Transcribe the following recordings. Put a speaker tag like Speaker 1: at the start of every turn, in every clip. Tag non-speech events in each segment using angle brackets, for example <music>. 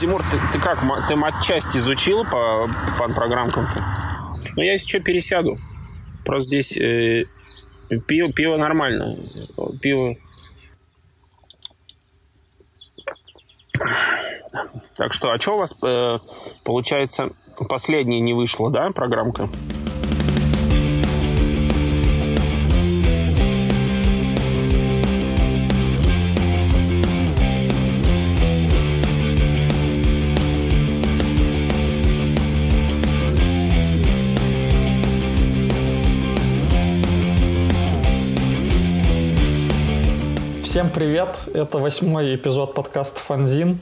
Speaker 1: Тимур, ты, ты как, ты матчасть изучил по фан-программкам? Ну, я сейчас пересяду. Просто здесь э, пиво, пиво нормально. Пиво... Так что, а что у вас, э, получается, последняя не вышла, да, программка?
Speaker 2: Привет! Это восьмой эпизод подкаста «Фанзин».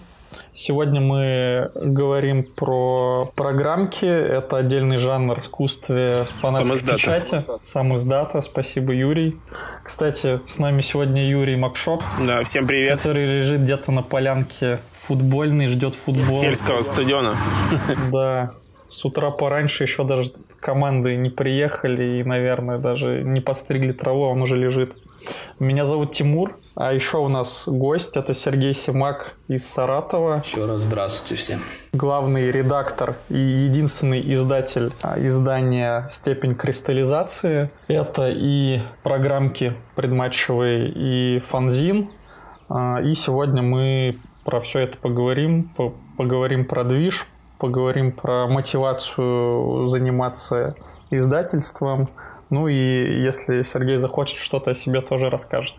Speaker 2: Сегодня мы говорим про программки. Это отдельный жанр в искусстве фанатской печати. Сам издата. Спасибо, Юрий. Кстати, с нами сегодня Юрий Макшоп.
Speaker 1: Да, всем привет.
Speaker 2: Который лежит где-то на полянке футбольной, ждет футбол.
Speaker 1: Сельского стадиона. <laughs>
Speaker 2: Да. С утра пораньше еще даже команды не приехали и, наверное, даже не подстригли траву, а он уже лежит. Меня зовут Тимур, а еще у нас гость, это Сергей Симак из Саратова.
Speaker 3: Еще раз здравствуйте всем.
Speaker 2: Главный редактор и единственный издатель а, издания «Степень кристаллизации». Это и программки предматчевые, и фанзин. А, и сегодня мы про все это поговорим, поговорим про движ, поговорим про мотивацию заниматься издательством. Ну и если Сергей захочет что-то о себе тоже расскажет.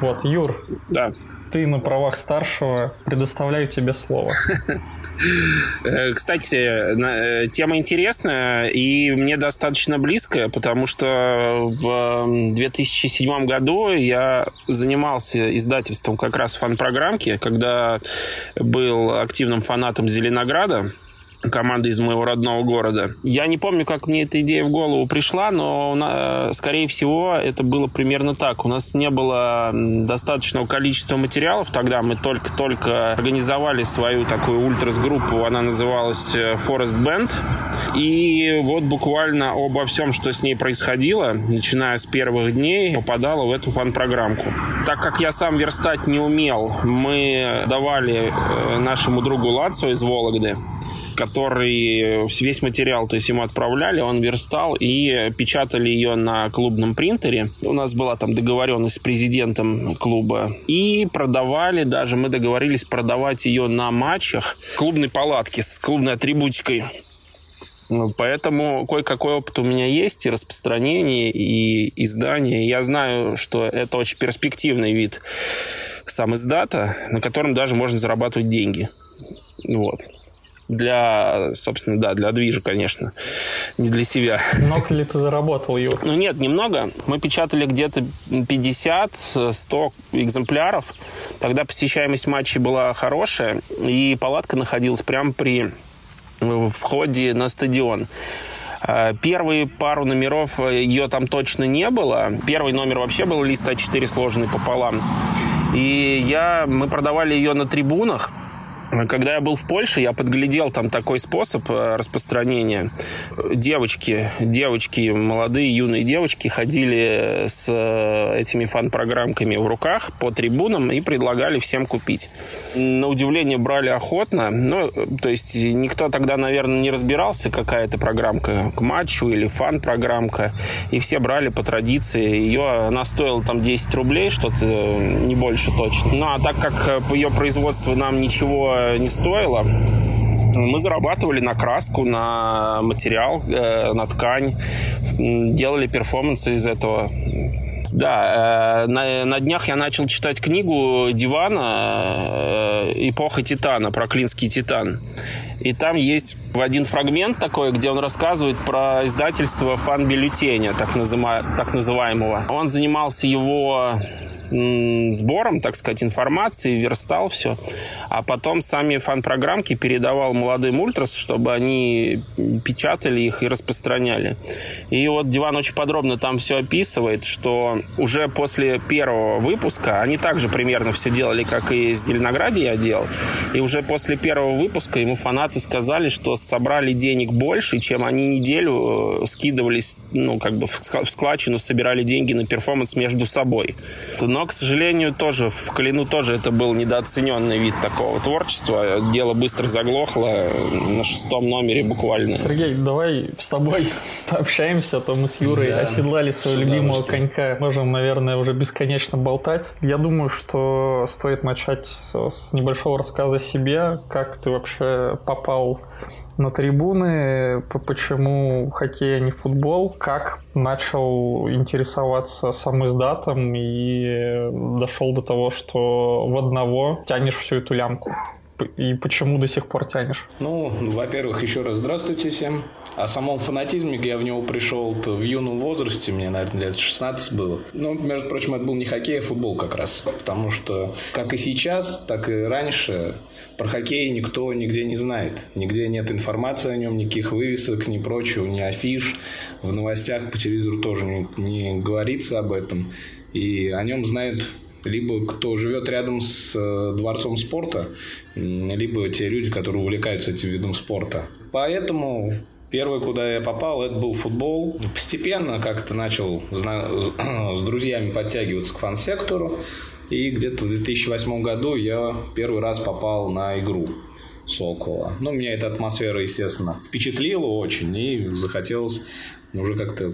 Speaker 2: Вот, Юр.
Speaker 1: Да.
Speaker 2: Ты на правах старшего. Предоставляю тебе слово.
Speaker 1: Э, кстати, э, тема интересная и мне достаточно близкая, потому что в 2007 году я занимался издательством как раз фан-программки, когда был активным фанатом Зеленограда команды из моего родного города. Я не помню, как мне эта идея в голову пришла, но, скорее всего, это было примерно так. У нас не было достаточного количества материалов тогда. Мы только-только организовали свою такую ультрас-группу. Она называлась э, Forest Band. И вот буквально обо всем, что с ней происходило, начиная с первых дней, попадала в эту фан-программку. Так как я сам верстать не умел, мы давали э, нашему другу Лацу из Вологды который весь материал, то есть ему отправляли, он верстал и печатали ее на клубном принтере. У нас была там договоренность с президентом клуба. И продавали, даже мы договорились продавать ее на матчах клубной палатки с клубной атрибутикой. Ну, поэтому кое-какой опыт у меня есть и распространение, и издание. Я знаю, что это очень перспективный вид сам издата, на котором даже можно зарабатывать деньги. Вот для, собственно, да, для движа, конечно, не для себя.
Speaker 2: Много ли ты заработал, Юр?
Speaker 1: Ну нет, немного. Мы печатали где-то 50-100 экземпляров. Тогда посещаемость матчей была хорошая, и палатка находилась прямо при входе на стадион. А, первые пару номеров э, ее там точно не было. Первый номер вообще был лист А4 сложенный пополам. И я, мы продавали ее на трибунах. Когда я был в Польше, я подглядел там такой способ э, распространения. Девочки, девочки, молодые юные девочки ходили с э, этими фан-программками в руках по трибунам и предлагали всем купить. На удивление брали охотно. Ну, то есть никто тогда, наверное, не разбирался, какая это программка к матчу или фан-программка. И все брали по традиции. Ее, она стоила там 10 рублей, что-то не больше точно. Ну, а так как по ее производству нам ничего не стоило. Мы зарабатывали на краску, на материал, э, на ткань, делали перформансы из этого. Да, э, на, на днях я начал читать книгу Дивана э, «Эпоха Титана» про клинский титан. И там есть один фрагмент такой, где он рассказывает про издательство фан-бюллетеня, так, назыма, так называемого. Он занимался его сбором, так сказать, информации, верстал все. А потом сами фан-программки передавал молодым ультрас, чтобы они печатали их и распространяли. И вот Диван очень подробно там все описывает, что уже после первого выпуска, они также примерно все делали, как и из Зеленограде я делал, и уже после первого выпуска ему фанаты сказали, что собрали денег больше, чем они неделю э, скидывались, ну, как бы в складчину собирали деньги на перформанс между собой. Но Но, к сожалению, тоже в Калину тоже это был недооцененный вид такого творчества. Дело быстро заглохло на шестом номере буквально.
Speaker 2: Сергей, давай с тобой <laughs> пообщаемся, а то мы с Юрой да, оседлали своего любимого конька. Можем, наверное, уже бесконечно болтать. Я думаю, что стоит начать с небольшого рассказа о себе. Как ты вообще попал на трибуны, почему хоккей, а не футбол, как начал интересоваться сам издатом и дошел до того, что в одного тянешь всю эту лямку. И почему до сих пор тянешь?
Speaker 3: Ну, во-первых, еще раз здравствуйте всем. О самом фанатизме я в него пришел в юном возрасте, мне, наверное, лет 16 было. Ну, между прочим, это был не хоккей, а футбол как раз. Потому что, как и сейчас, так и раньше, про хоккей никто нигде не знает. Нигде нет информации о нем, никаких вывесок, ни прочего, ни афиш. В новостях по телевизору тоже не, не говорится об этом. И о нем знают либо кто живет рядом с э, дворцом спорта, либо те люди, которые увлекаются этим видом спорта. Поэтому Первый, куда я попал, это был футбол. Постепенно как-то начал <clears throat> с друзьями подтягиваться к фан-сектору. И где-то в 2008 году я первый раз попал на игру Сокола. Ну, меня эта атмосфера, естественно, впечатлила очень. И захотелось уже как-то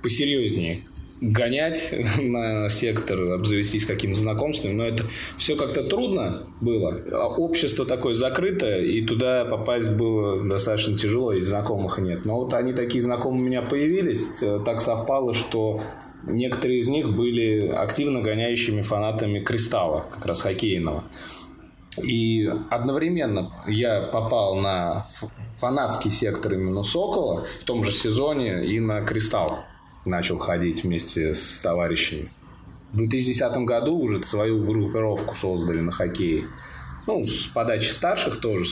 Speaker 3: посерьезнее гонять <laughs> на сектор, обзавестись каким-то знакомством, но это все как-то трудно было. А общество такое закрытое, и туда попасть было достаточно тяжело, и знакомых нет. Но вот они такие знакомые у меня появились, э, так совпало, что некоторые из них были активно гоняющими фанатами «Кристалла», как раз хоккейного. И одновременно я попал на фанатский сектор именно «Сокола» в том же сезоне и на «Кристалл» начал ходить вместе с товарищами. В 2010 году уже свою группировку создали на хоккее. Ну, с подачи старших тоже,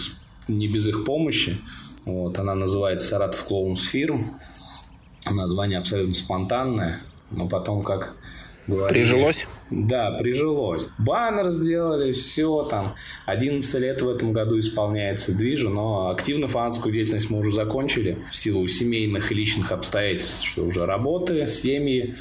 Speaker 3: не без их помощи. Вот, она называется «Саратов Клоунс Фирм». Название абсолютно спонтанное, но потом как
Speaker 1: говорили... Прижилось?
Speaker 3: Да, прижилось. Баннер сделали, все там. 11 лет в этом году исполняется движу, но активно фанатскую деятельность мы уже закончили в силу семейных и личных обстоятельств, что уже работы, семьи,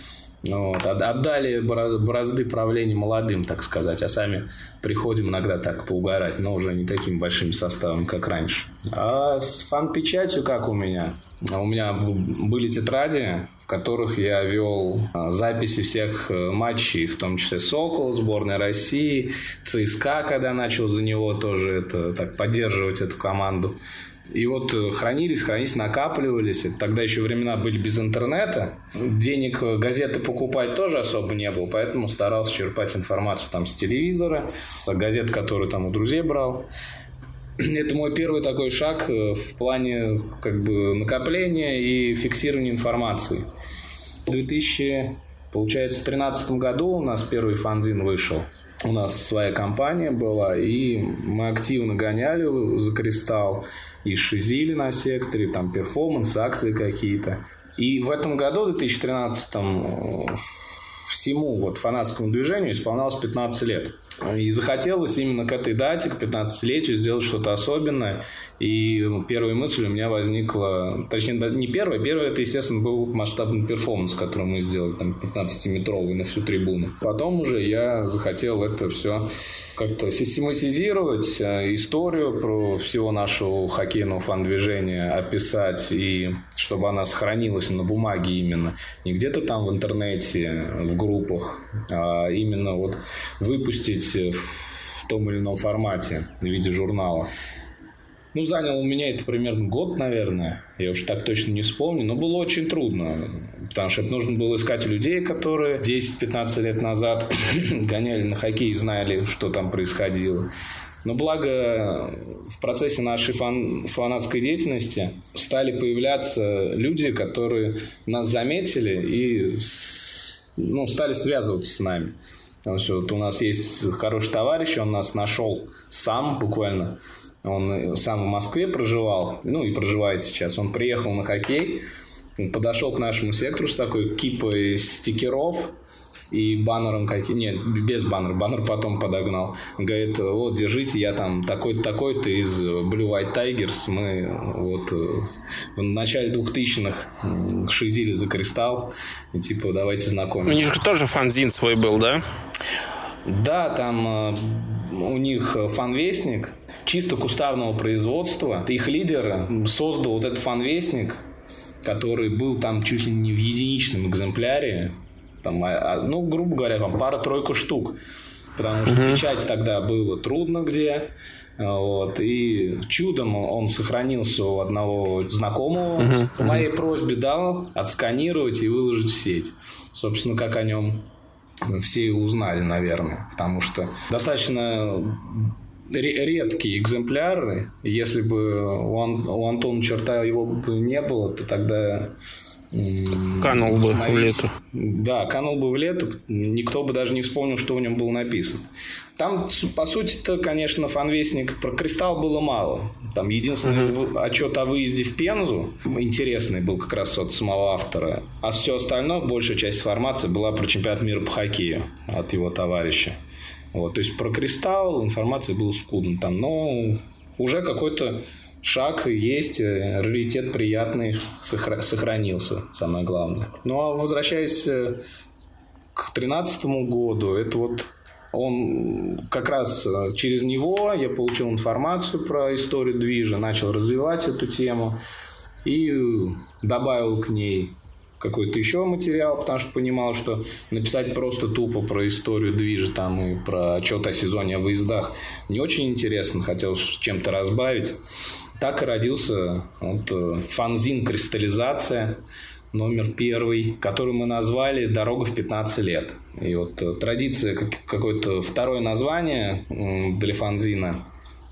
Speaker 3: вот, отдали бразды правления молодым, так сказать, а сами приходим иногда так поугарать, но уже не таким большим составом, как раньше. А с фан-печатью как у меня? У меня были тетради, в которых я вел а, записи всех э, матчей, в том числе Сокол, сборной России, ЦСКА, когда начал за него тоже это, так, поддерживать эту команду. И вот э, хранились, хранились, накапливались. Тогда еще времена были без интернета. Денег э, газеты покупать тоже особо не было, поэтому старался черпать информацию там с телевизора, газет, которые там у друзей брал. <clears throat> Это мой первый такой шаг э, в плане как бы накопления и фиксирования информации. В 2000, получается, 2013 году у нас первый фанзин вышел – у нас своя компания была, и мы активно гоняли за кристалл и шизили на секторе, там перформанс, акции какие-то. И в этом году, в 2013 всему вот фанатскому движению исполнялось 15 лет. И захотелось именно к этой дате, к 15-летию, сделать что-то особенное. И первая мысль у меня возникла, точнее, не первая, первая это, естественно, был масштабный перформанс, который мы сделали, там, 15-метровый на всю трибуну. Потом уже я захотел это все как-то систематизировать, э, историю про всего нашего хоккейного фан-движения описать, и чтобы она сохранилась на бумаге именно, не где-то там в интернете, в группах, а именно вот выпустить в том или ином формате в виде журнала. Ну, занял у меня это примерно год, наверное. Я уж так точно не вспомню. Но было очень трудно. Потому что нужно было искать людей, которые 10-15 лет назад <coughs> гоняли на хоккей и знали, что там происходило. Но благо в процессе нашей фан фанатской деятельности стали появляться люди, которые нас заметили и ну, стали связываться с нами. Вот у нас есть хороший товарищ, он нас нашел сам буквально он сам в Москве проживал, ну и проживает сейчас. Он приехал на хоккей, подошел к нашему сектору с такой кипой стикеров, и баннером какие нет без баннера баннер потом подогнал. Говорит вот держите я там такой-то такой-то из Blue White Tigers мы вот э, в начале двухтысячных шизили за кристалл. И типа давайте знакомиться.
Speaker 1: У них же тоже фанзин свой был да?
Speaker 3: Да, там э, у них фанвестник чисто кустарного производства. Их лидер создал вот этот фанвестник, который был там чуть ли не в единичном экземпляре. Там, а, а, ну, грубо говоря, там пара-тройку штук. Потому что mm-hmm. печать тогда было трудно где. Вот, и чудом он сохранился у одного знакомого. Mm-hmm. По моей просьбе дал отсканировать и выложить в сеть. Собственно, как о нем все узнали, наверное. Потому что достаточно редкие экземпляры. Если бы у, Ан- у Антона Черта его бы не было, то тогда
Speaker 1: Канул бы в лету.
Speaker 3: Да, канул бы в лету. Никто бы даже не вспомнил, что в нем было написано. Там, по сути-то, конечно, фанвестник про кристалл было мало. Там единственный uh-huh. отчет о выезде в Пензу интересный был как раз от самого автора. А все остальное, большая часть информации была про чемпионат мира по хоккею от его товарища. Вот, то есть про кристалл информации было скудно там, но уже какой-то шаг есть, э, раритет приятный сохранился, самое главное. Ну а возвращаясь э, к тринадцатому году, это вот он как раз э, через него я получил информацию про историю движа, начал развивать эту тему и добавил к ней какой-то еще материал, потому что понимал, что написать просто тупо про историю движа там и про отчет о сезоне о выездах не очень интересно, хотел чем-то разбавить. Так и родился вот, э, фанзин «Кристаллизация», номер первый, который мы назвали «Дорога в 15 лет». И вот э, традиция, какое-то второе название для фанзина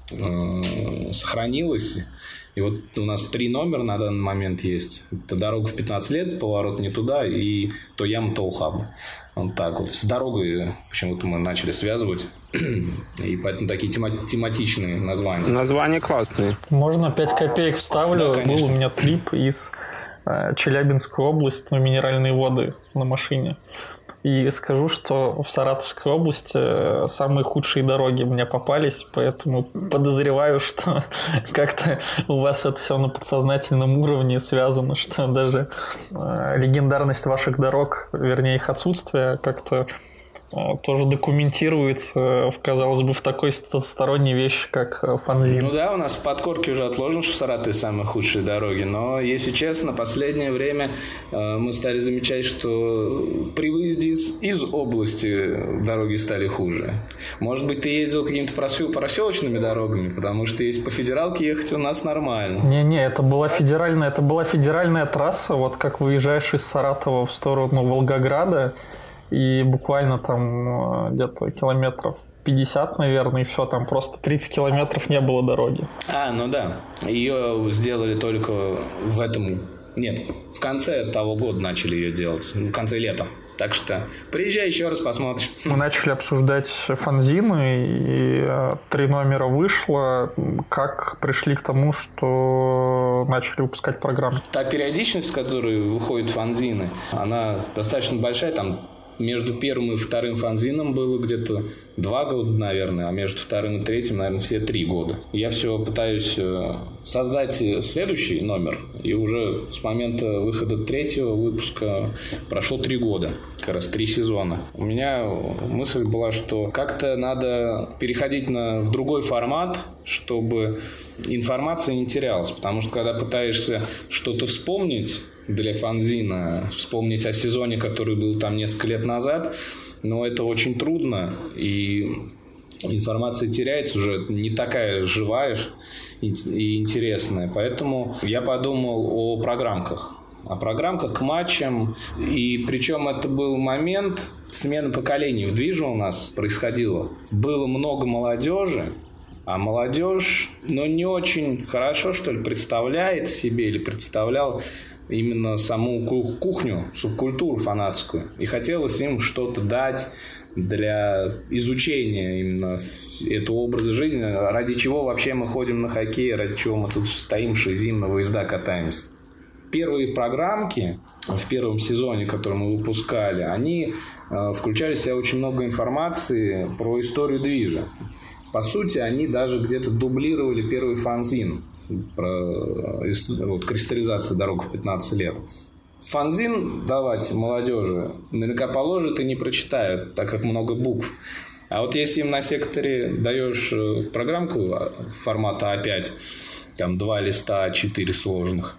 Speaker 3: э, сохранилась. И вот у нас три номера на данный момент есть. Это «Дорога в 15 лет», «Поворот не туда» и «То ям, то ухаб». Вот так вот. С дорогой почему-то мы начали связывать. <clears throat> И поэтому такие тема- тематичные названия.
Speaker 1: Названия классные.
Speaker 2: Можно 5 копеек вставлю? Да, Был у меня трип из э, Челябинской области на минеральные воды на машине. И скажу, что в Саратовской области э, самые худшие дороги мне попались, поэтому подозреваю, что <laughs> как-то у вас это все на подсознательном уровне связано, что даже э, легендарность ваших дорог, вернее их отсутствие, как-то тоже документируется, в, казалось бы, в такой сторонней вещи, как э, фанзин.
Speaker 3: Ну да, у нас в подкорке уже отложено, что в Саратове самые худшие дороги, но, если честно, последнее время э, мы стали замечать, что при выезде из, из области дороги стали хуже. Может быть, ты ездил какими-то проселочными дорогами, потому что есть по федералке ехать у нас нормально.
Speaker 2: Не-не, это была федеральная, это была федеральная трасса, вот как выезжаешь из Саратова в сторону Волгограда, и буквально там э, где-то километров 50, наверное, и все, там просто 30 километров не было дороги.
Speaker 3: А, ну да. Ее сделали только в этом... Нет, в конце того года начали ее делать, в конце лета. Так что приезжай еще раз посмотришь.
Speaker 2: Мы начали обсуждать фанзины, и э, три номера вышло. Как пришли к тому, что начали выпускать программу?
Speaker 3: Та периодичность, с которой выходят фанзины, она достаточно большая, там между первым и вторым фанзином было где-то два года, наверное, а между вторым и третьим, наверное, все три года. Я все пытаюсь э, создать следующий номер, и уже с момента выхода третьего выпуска прошло три года, как раз три сезона. У меня мысль была, что как-то надо переходить на, в другой формат, чтобы информация не терялась, потому что когда пытаешься что-то вспомнить, для фанзина, вспомнить о сезоне, который был там несколько лет назад, но это очень трудно, и информация теряется уже не такая живая и интересная. Поэтому я подумал о программках. О программках к матчам. И причем это был момент смены поколений в движе у нас происходило. Было много молодежи, а молодежь, ну, не очень хорошо, что ли, представляет себе или представлял именно саму кухню, субкультуру фанатскую. И хотелось им что-то дать для изучения именно этого образа жизни, ради чего вообще мы ходим на хоккей, ради чего мы тут стоим, шизим, на выезда катаемся. Первые программки в первом сезоне, который мы выпускали, они э, включали в себя очень много информации про историю движа. По сути, они даже где-то дублировали первый фанзин про э, вот, кристаллизацию дорог в 15 лет. Фанзин давать молодежи наверняка положат и не прочитают, так как много букв. А вот если им на секторе даешь э, программку а, формата А5, там два листа, четыре сложных,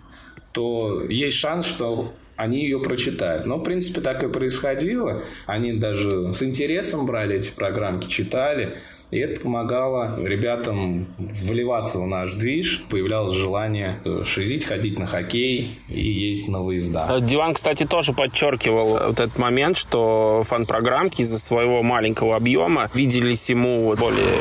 Speaker 3: то есть шанс, что они ее прочитают. Но, в принципе, так и происходило. Они даже с интересом брали эти программки, читали. И это помогало ребятам вливаться в наш движ. Появлялось желание шизить, ходить на хоккей и ездить на выезда.
Speaker 1: Э, Диван, кстати, тоже подчеркивал вот этот момент, что фан-программки из-за своего маленького объема виделись ему более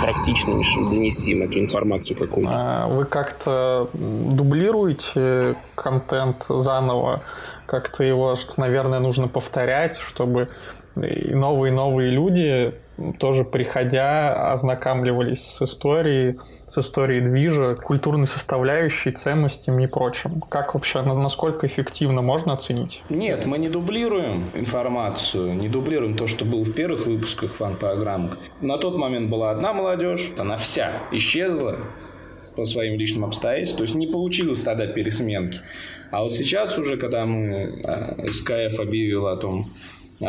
Speaker 1: практичными, чтобы донести им эту информацию какую-то.
Speaker 2: А вы как-то дублируете контент заново? Как-то его, наверное, нужно повторять, чтобы и новые новые люди тоже приходя, ознакомливались с историей, с историей движа, культурной составляющей, ценностями и прочим. Как вообще, насколько эффективно можно оценить?
Speaker 3: Нет, мы не дублируем информацию, не дублируем то, что было в первых выпусках фан-программ. На тот момент была одна молодежь, она вся исчезла по своим личным обстоятельствам, то есть не получилось тогда пересменки. А вот сейчас уже, когда мы, а, СКФ объявил о том,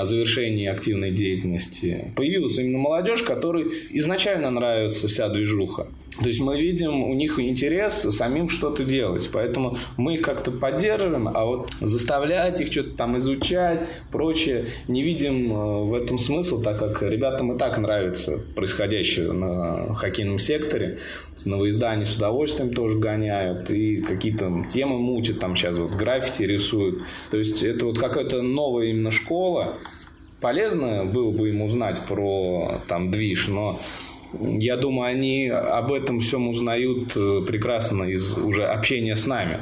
Speaker 3: завершении активной деятельности, появилась именно молодежь, которой изначально нравится вся движуха. То есть мы видим у них интерес самим что-то делать, поэтому мы их как-то поддерживаем, а вот заставлять их что-то там изучать, прочее, не видим э, в этом смысл, так как ребятам и так нравится происходящее на хоккейном секторе, они с удовольствием тоже гоняют, и какие-то темы мутят, там сейчас вот граффити рисуют, то есть это вот какая-то новая именно школа, полезно было бы им узнать про там движ, но я думаю, они об этом всем узнают э, прекрасно из уже общения с нами.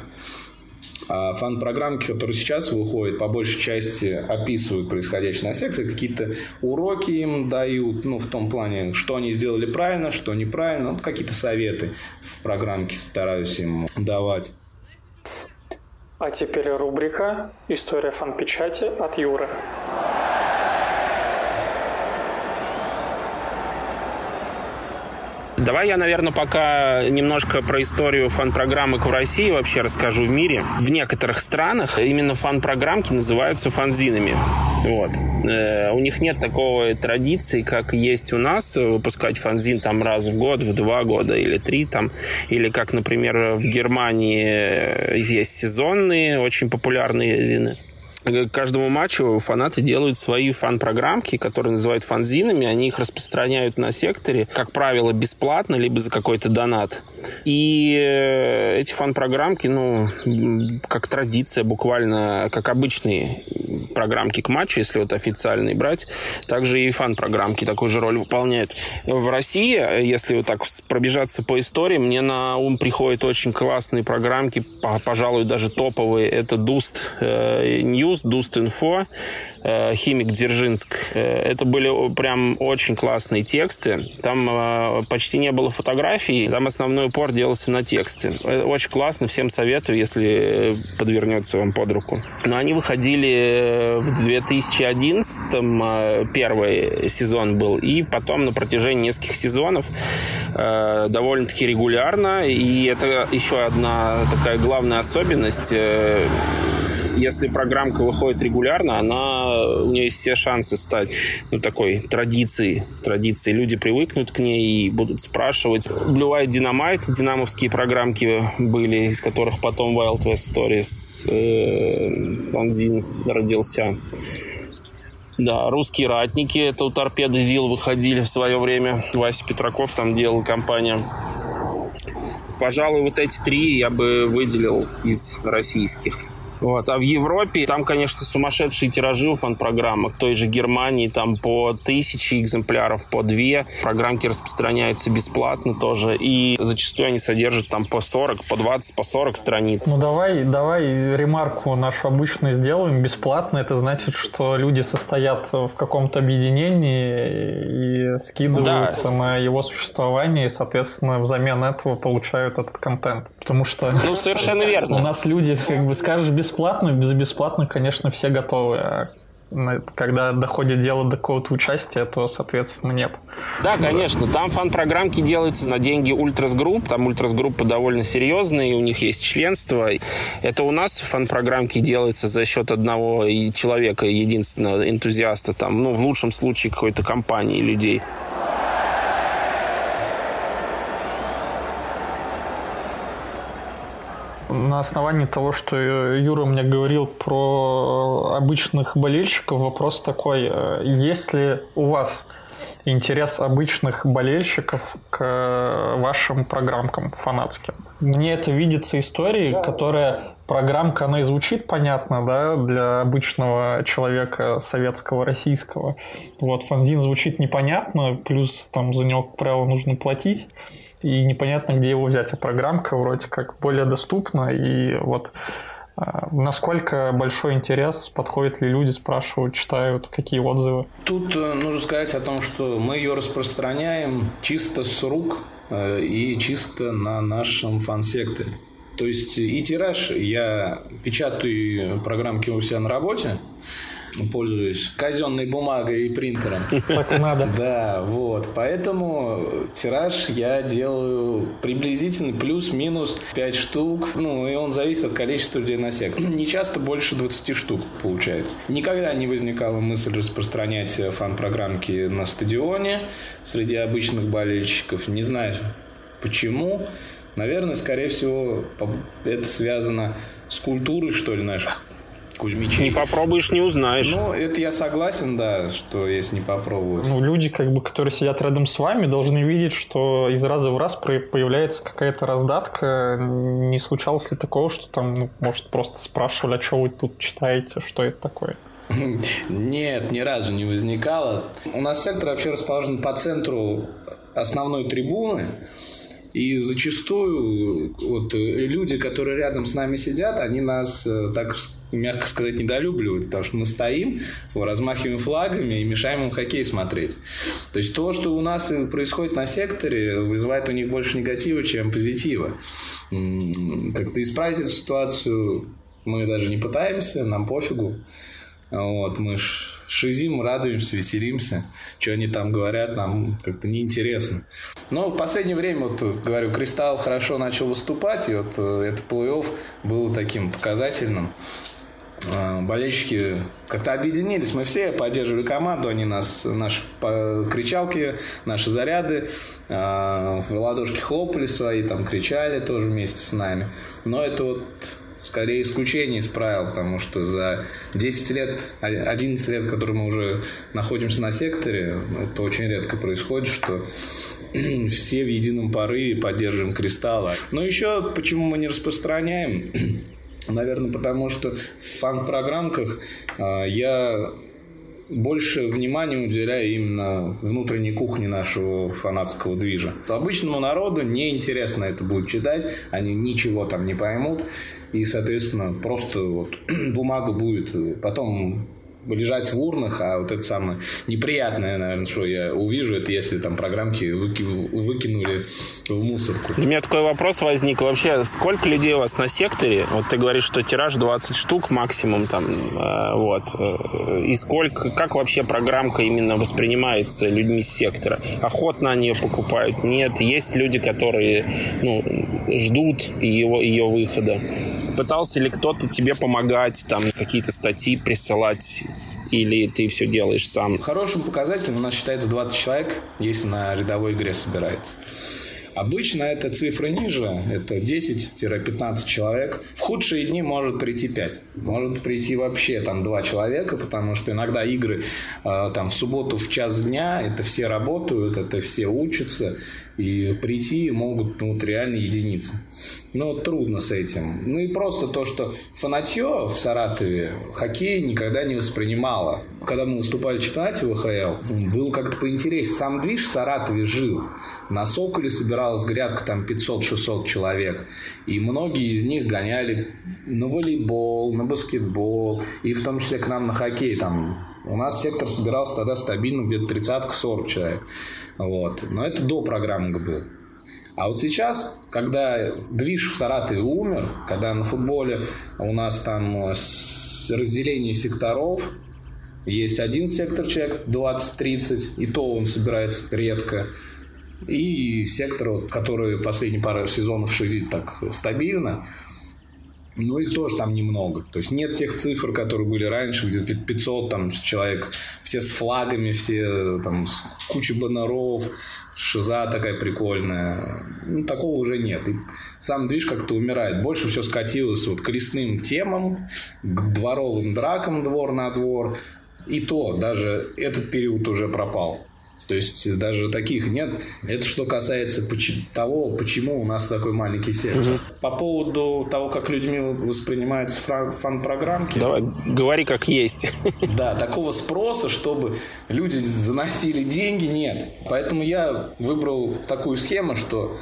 Speaker 3: А фан-программки, которые сейчас выходят, по большей части описывают происходящее на секторе, какие-то уроки им дают, ну, в том плане, что они сделали правильно, что неправильно, ну, какие-то советы в программке стараюсь им давать.
Speaker 2: А теперь рубрика «История фан-печати» от Юры.
Speaker 1: Давай я, наверное, пока немножко про историю фан-программок в России вообще расскажу в мире. В некоторых странах именно фан-программки называются фанзинами. Вот. Э, у них нет такой традиции, как есть у нас, выпускать фанзин там раз в год, в два года или три там. Или как, например, в Германии есть сезонные, очень популярные зины к каждому матчу фанаты делают свои фан-программки, которые называют фанзинами. Они их распространяют на секторе, как правило, бесплатно, либо за какой-то донат. И э, эти фан-программки, ну, как традиция, буквально как обычные программки к матчу, если вот официальные брать, также и фан-программки такую же роль выполняют. В России, если вот так пробежаться по истории, мне на ум приходят очень классные программки, пожалуй, даже топовые. Это Dust News, Dust Info, Э, химик Дзержинск. Э, это были прям очень классные тексты. Там э, почти не было фотографий, там основной упор делался на тексте. Очень классно, всем советую, если подвернется вам под руку. Но они выходили в 2011 первый сезон был, и потом на протяжении нескольких сезонов довольно-таки регулярно. И это еще одна такая главная особенность. Если программка выходит регулярно, она у нее есть все шансы стать ну, такой традицией. традицией. Люди привыкнут к ней и будут спрашивать. Blue White Dynamite, динамовские программки были, из которых потом Wild West Stories э, фанзин родился. Да, русские ратники, это у торпеды ЗИЛ выходили в свое время. Вася Петраков там делал компания. Пожалуй, вот эти три я бы выделил из российских. Вот. А в Европе там, конечно, сумасшедшие тиражи у фан-программок. В той же Германии там по тысячи экземпляров, по две. Программки распространяются бесплатно тоже. И зачастую они содержат там по 40, по 20, по 40 страниц.
Speaker 2: Ну давай, давай ремарку нашу обычно сделаем. Бесплатно это значит, что люди состоят в каком-то объединении и скидываются да. на его существование и, соответственно, взамен этого получают этот контент. Потому что...
Speaker 1: Ну, совершенно верно.
Speaker 2: У нас люди, как бы скажешь, бесплатно, без бесплатно, конечно, все готовы. А когда доходит дело до какого-то участия, то, соответственно, нет.
Speaker 1: Да, конечно. Там фан-программки делаются на деньги Ультрас Групп. Там Ультрас Группа довольно серьезные, у них есть членство. Это у нас фан-программки делаются за счет одного человека, единственного энтузиаста, там, ну, в лучшем случае какой-то компании людей.
Speaker 2: На основании того, что Юра мне говорил про обычных болельщиков, вопрос такой, э, есть ли у вас интерес обычных болельщиков к вашим программкам фанатским. Мне это видится историей, которая программка, она и звучит понятно, да, для обычного человека советского, российского. Вот, фанзин звучит непонятно, плюс там за него, как правило, нужно платить и непонятно, где его взять. А программка вроде как более доступна, и вот а, Насколько большой интерес, подходят ли люди, спрашивают, читают, какие отзывы?
Speaker 3: Тут э, нужно сказать о том, что мы ее распространяем чисто с рук э, и чисто на нашем фан-секторе. То есть и тираж я печатаю программки у себя на работе, пользуюсь казенной бумагой и принтером.
Speaker 2: Так надо. <laughs>
Speaker 3: Да, вот. Поэтому тираж я делаю приблизительно плюс-минус 5 штук. Ну, и он зависит от количества людей на сектор. <clears throat> Не часто больше 20 штук получается. Никогда не возникала мысль распространять фан-программки на стадионе среди обычных болельщиков. Не знаю почему. Наверное, скорее всего, это связано с культурой, что ли, наших
Speaker 1: Кузьмичей. Не попробуешь, не узнаешь.
Speaker 3: Ну, это я согласен, да, что если не попробовать.
Speaker 2: Ну, люди, как бы, которые сидят рядом с вами, должны видеть, что из раза в раз появляется какая-то раздатка. Не случалось ли такого, что там, ну, может, просто спрашивали, а что вы тут читаете, что это такое?
Speaker 3: Нет, ни разу не возникало. У нас сектор вообще расположен по центру основной трибуны. И зачастую вот, люди, которые рядом с нами сидят, они нас э, так мягко сказать, недолюбливают, потому что мы стоим, размахиваем флагами и мешаем им хоккей смотреть. То есть то, что у нас происходит на секторе, вызывает у них больше негатива, чем позитива. Как-то исправить эту ситуацию мы даже не пытаемся, нам пофигу. Вот, мы шизим, радуемся, веселимся. Что они там говорят, нам как-то неинтересно. Но в последнее время, вот говорю, Кристалл хорошо начал выступать, и вот э, этот плей-офф был таким показательным. А, болельщики как-то объединились. Мы все поддерживали команду, они нас, наши кричалки, наши заряды, а, в ладошки хлопали свои, там кричали тоже вместе с нами. Но это вот скорее исключение из правил, потому что за 10 лет, 11 лет, которые мы уже находимся на секторе, это очень редко происходит, что <clears throat> все в едином порыве поддерживаем кристалла. Но еще почему мы не распространяем <clears throat> Наверное, потому что в фан-программках э, я больше внимания уделяю именно внутренней кухне нашего фанатского движа. Обычному народу неинтересно это будет читать, они ничего там не поймут, и, соответственно, просто вот <clears throat> бумага будет потом лежать в урнах, а вот это самое неприятное, наверное, что я увижу, это если там программки выки, выкинули в мусорку.
Speaker 1: У меня такой вопрос возник. Вообще, сколько людей у вас на секторе? Вот ты говоришь, что тираж 20 штук максимум там, э, вот. Э, и сколько, как вообще программка именно воспринимается людьми с сектора? Охотно они ее покупают? Нет. Есть люди, которые, ну, ждут его, ее выхода. Пытался ли кто-то тебе помогать, там, какие-то статьи присылать? Или ты все делаешь сам?
Speaker 3: Хорошим показателем у нас считается 20 человек, если на рядовой игре собирается. Обычно это цифры ниже, это 10-15 человек. В худшие дни может прийти 5. Может прийти вообще там 2 человека, потому что иногда игры э, там в субботу в час дня, это все работают, это все учатся, и прийти могут ну, вот реально единицы. Но трудно с этим. Ну и просто то, что фанатье в Саратове хоккей никогда не воспринимало. Когда мы выступали в чемпионате ВХЛ, было как-то поинтереснее. Сам движ в Саратове жил. На Соколе собиралась грядка там 500-600 человек. И многие из них гоняли на волейбол, на баскетбол. И в том числе к нам на хоккей. Там у нас сектор собирался тогда стабильно где-то 30-40 человек. Вот. Но это до программы был. А вот сейчас, когда движ в Саратове умер, когда на футболе у нас там разделение секторов, Есть один сектор человек 20-30, и то он собирается редко. И сектор, который последние пару сезонов шизит так стабильно, ну, их тоже там немного. То есть нет тех цифр, которые были раньше, где 500 там, человек, все с флагами, все там с кучей баннеров, шиза такая прикольная. Ну, такого уже нет. И сам движ как-то умирает. Больше все скатилось вот к лесным темам, к дворовым дракам двор на двор. И то даже этот период уже пропал. То есть даже таких нет. Это что касается того, почему у нас такой маленький сектор. Угу. По поводу того, как людьми воспринимаются фан-программки.
Speaker 1: Давай, говори как есть. <laughs>
Speaker 3: Да, такого спроса, чтобы люди заносили деньги, нет. Поэтому я выбрал такую схему, что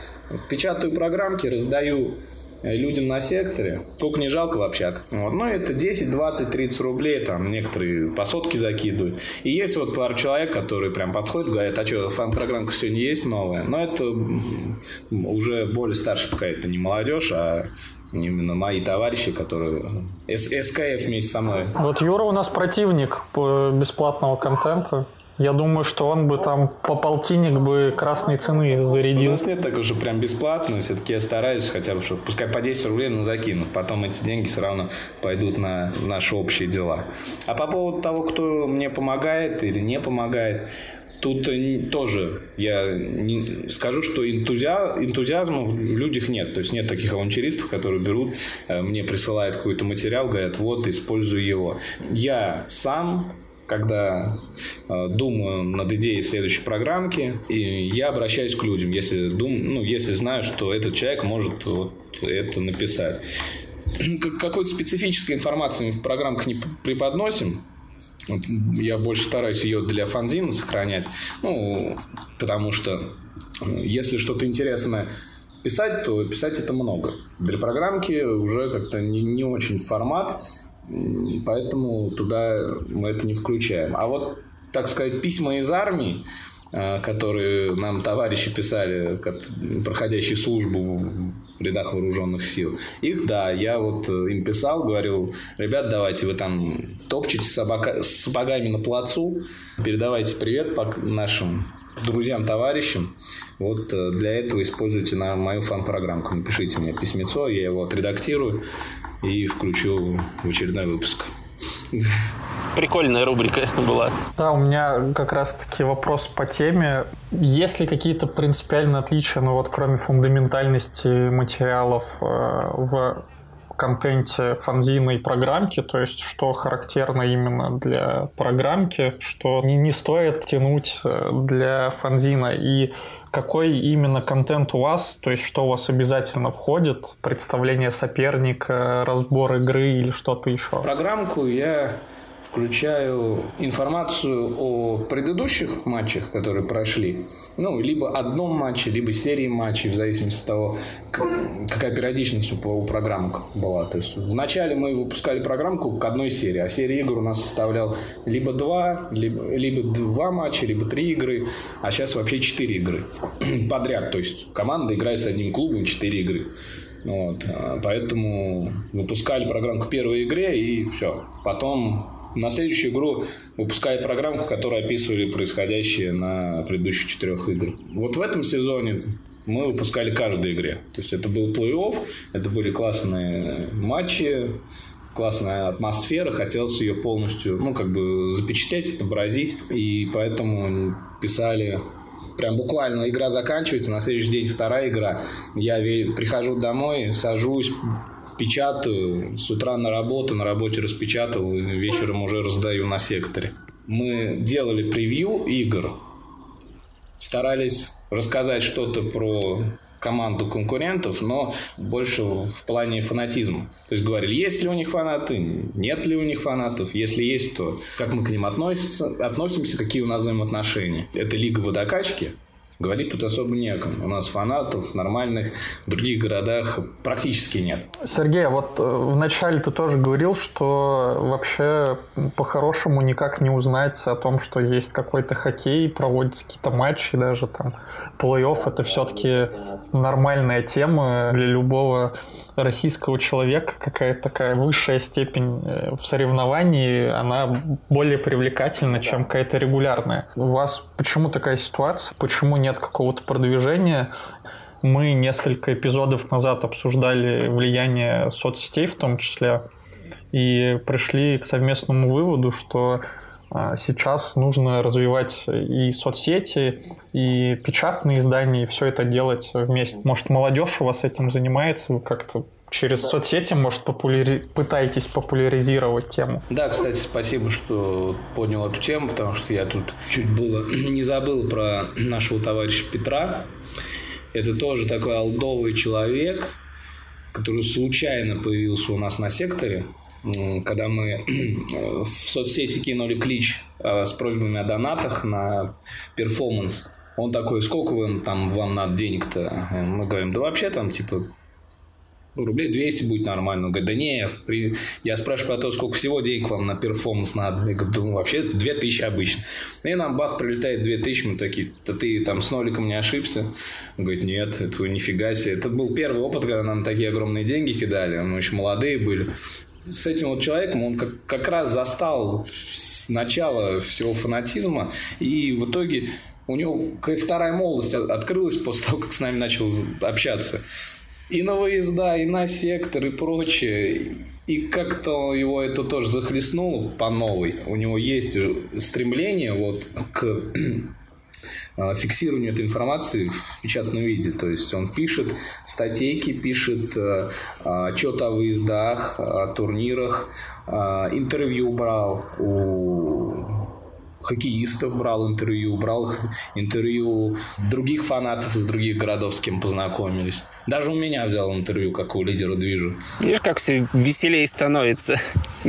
Speaker 3: печатаю программки, раздаю людям на секторе. Сколько не жалко в общак. Вот. Но это 10, 20, 30 рублей, там некоторые по сотке закидывают. И есть вот пара человек, которые прям подходят, говорят, а что, фан-программка сегодня есть новая? Но это уже более старше пока это не молодежь, а именно мои товарищи, которые СКФ вместе со мной.
Speaker 2: Вот Юра у нас противник бесплатного контента. Я думаю, что он бы там по полтинник бы красной цены зарядил.
Speaker 3: У нас нет так уже прям бесплатно. Все-таки я стараюсь хотя бы, чтобы пускай по 10 рублей, но закинут. Потом эти деньги все равно пойдут на наши общие дела. А по поводу того, кто мне помогает или не помогает, Тут тоже я не скажу, что энтузиа, энтузиазма в людях нет. То есть нет таких авантюристов, которые берут, э, мне присылают какой-то материал, говорят, вот, используй его. Я сам когда э, думаю над идеей следующей программки, и я обращаюсь к людям, если, дум, ну, если знаю, что этот человек может вот это написать. <clears throat> Какой-то специфической информации мы в программках не преподносим, я больше стараюсь ее для фанзина сохранять. Ну, потому что если что-то интересное писать, то писать это много. Для программки уже как-то не, не очень формат. Поэтому туда мы это не включаем. А вот, так сказать, письма из армии, э, которые нам товарищи писали, проходящие службу в рядах вооруженных сил. Их, да, я вот э, им писал, говорил, ребят, давайте вы там топчете собака, с сапогами на плацу, передавайте привет нашим друзьям, товарищам. Вот э, для этого используйте на мою фан-программку. Напишите мне письмецо, я его отредактирую и включу в очередной выпуск.
Speaker 1: Прикольная рубрика была.
Speaker 2: Да, у меня как раз-таки вопрос по теме. Есть ли какие-то принципиальные отличия, ну вот кроме фундаментальности материалов э, в контенте фанзина и программки, то есть что характерно именно для программки, что не, не стоит тянуть э, для фанзина. И какой именно контент у вас, то есть что у вас обязательно входит, представление соперника, разбор игры или что-то еще?
Speaker 3: В программку я включаю информацию о предыдущих матчах, которые прошли. Ну, либо одном матче, либо серии матчей, в зависимости от того, какая периодичность у программок была. То есть вначале мы выпускали программку к одной серии, а серия игр у нас составлял либо два, либо, либо два матча, либо три игры, а сейчас вообще четыре игры <clears throat> подряд. То есть команда играет с одним клубом четыре игры. Вот. А поэтому выпускали программку к первой игре и все. Потом на следующую игру выпускали программку, которая описывали происходящее на предыдущих четырех играх. Вот в этом сезоне мы выпускали каждой игре. То есть это был плей-офф, это были классные матчи, классная атмосфера, хотелось ее полностью, ну, как бы запечатлеть, отобразить, и поэтому писали прям буквально игра заканчивается, на следующий день вторая игра, я прихожу домой, сажусь, печатаю с утра на работу, на работе распечатал, и вечером уже раздаю на секторе. Мы делали превью игр, старались рассказать что-то про команду конкурентов, но больше в плане фанатизма. То есть говорили, есть ли у них фанаты, нет ли у них фанатов, если есть, то как мы к ним относимся, относимся какие у нас взаимоотношения. Это лига водокачки, говорить тут особо некому. У нас фанатов нормальных в других городах практически нет.
Speaker 2: Сергей, а вот э, вначале ты тоже говорил, что вообще по-хорошему никак не узнать о том, что есть какой-то хоккей, проводятся какие-то матчи, даже там плей-офф, это все-таки нормальная тема для любого российского человека какая-то такая высшая степень э, в соревновании, она более привлекательна, чем какая-то регулярная. У вас почему такая ситуация? Почему нет какого-то продвижения? Мы несколько эпизодов назад обсуждали влияние соцсетей в том числе и пришли к совместному выводу, что сейчас нужно развивать и соцсети, и печатные издания, и все это делать вместе. Может, молодежь у вас этим занимается, вы как-то через соцсети, может, популяри... пытаетесь популяризировать тему.
Speaker 3: Да, кстати, спасибо, что поднял эту тему, потому что я тут чуть было <clears throat> не забыл про нашего товарища Петра. Это тоже такой алдовый человек, который случайно появился у нас на секторе когда мы в соцсети кинули клич э, с просьбами о донатах на перформанс, он такой, сколько вы, там вам надо денег-то? Мы говорим, да вообще там типа ну, рублей 200 будет нормально. Он говорит, да не, при... я спрашиваю про то, сколько всего денег вам на перформанс надо. Я говорю, ну, вообще 2000 обычно. И нам бах, прилетает 2000, мы такие, да ты там с ноликом не ошибся? Он говорит, нет, это нифига себе. Это был первый опыт, когда нам такие огромные деньги кидали, мы еще молодые были с этим вот человеком он как, как раз застал начало всего фанатизма, и в итоге у него вторая молодость открылась после того, как с нами начал общаться. И на выезда, и на сектор, и прочее. И как-то его это тоже захлестнуло по новой. У него есть стремление вот к фиксированию этой информации в печатном виде. То есть он пишет статейки, пишет э, отчет о выездах, о турнирах, э, интервью брал у хоккеистов брал интервью, брал интервью других фанатов из других городов, с кем познакомились. Даже у меня взял интервью, как у лидера движа.
Speaker 1: Видишь, как все веселее становится.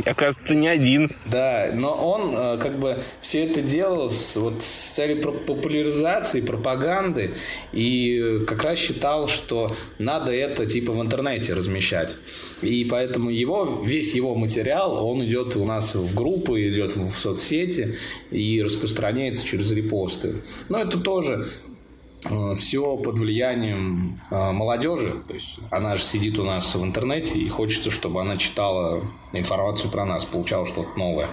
Speaker 1: Оказывается, не один.
Speaker 3: Да, но он э, как бы все это делал с, вот, с целью популяризации, пропаганды, и как раз считал, что надо это типа в интернете размещать. И поэтому его, весь его материал, он идет у нас в группы, идет в соцсети, и распространяется через репосты. Но это тоже э, все под влиянием э, молодежи. То есть она же сидит у нас в интернете и хочется, чтобы она читала информацию про нас, получала что-то новое.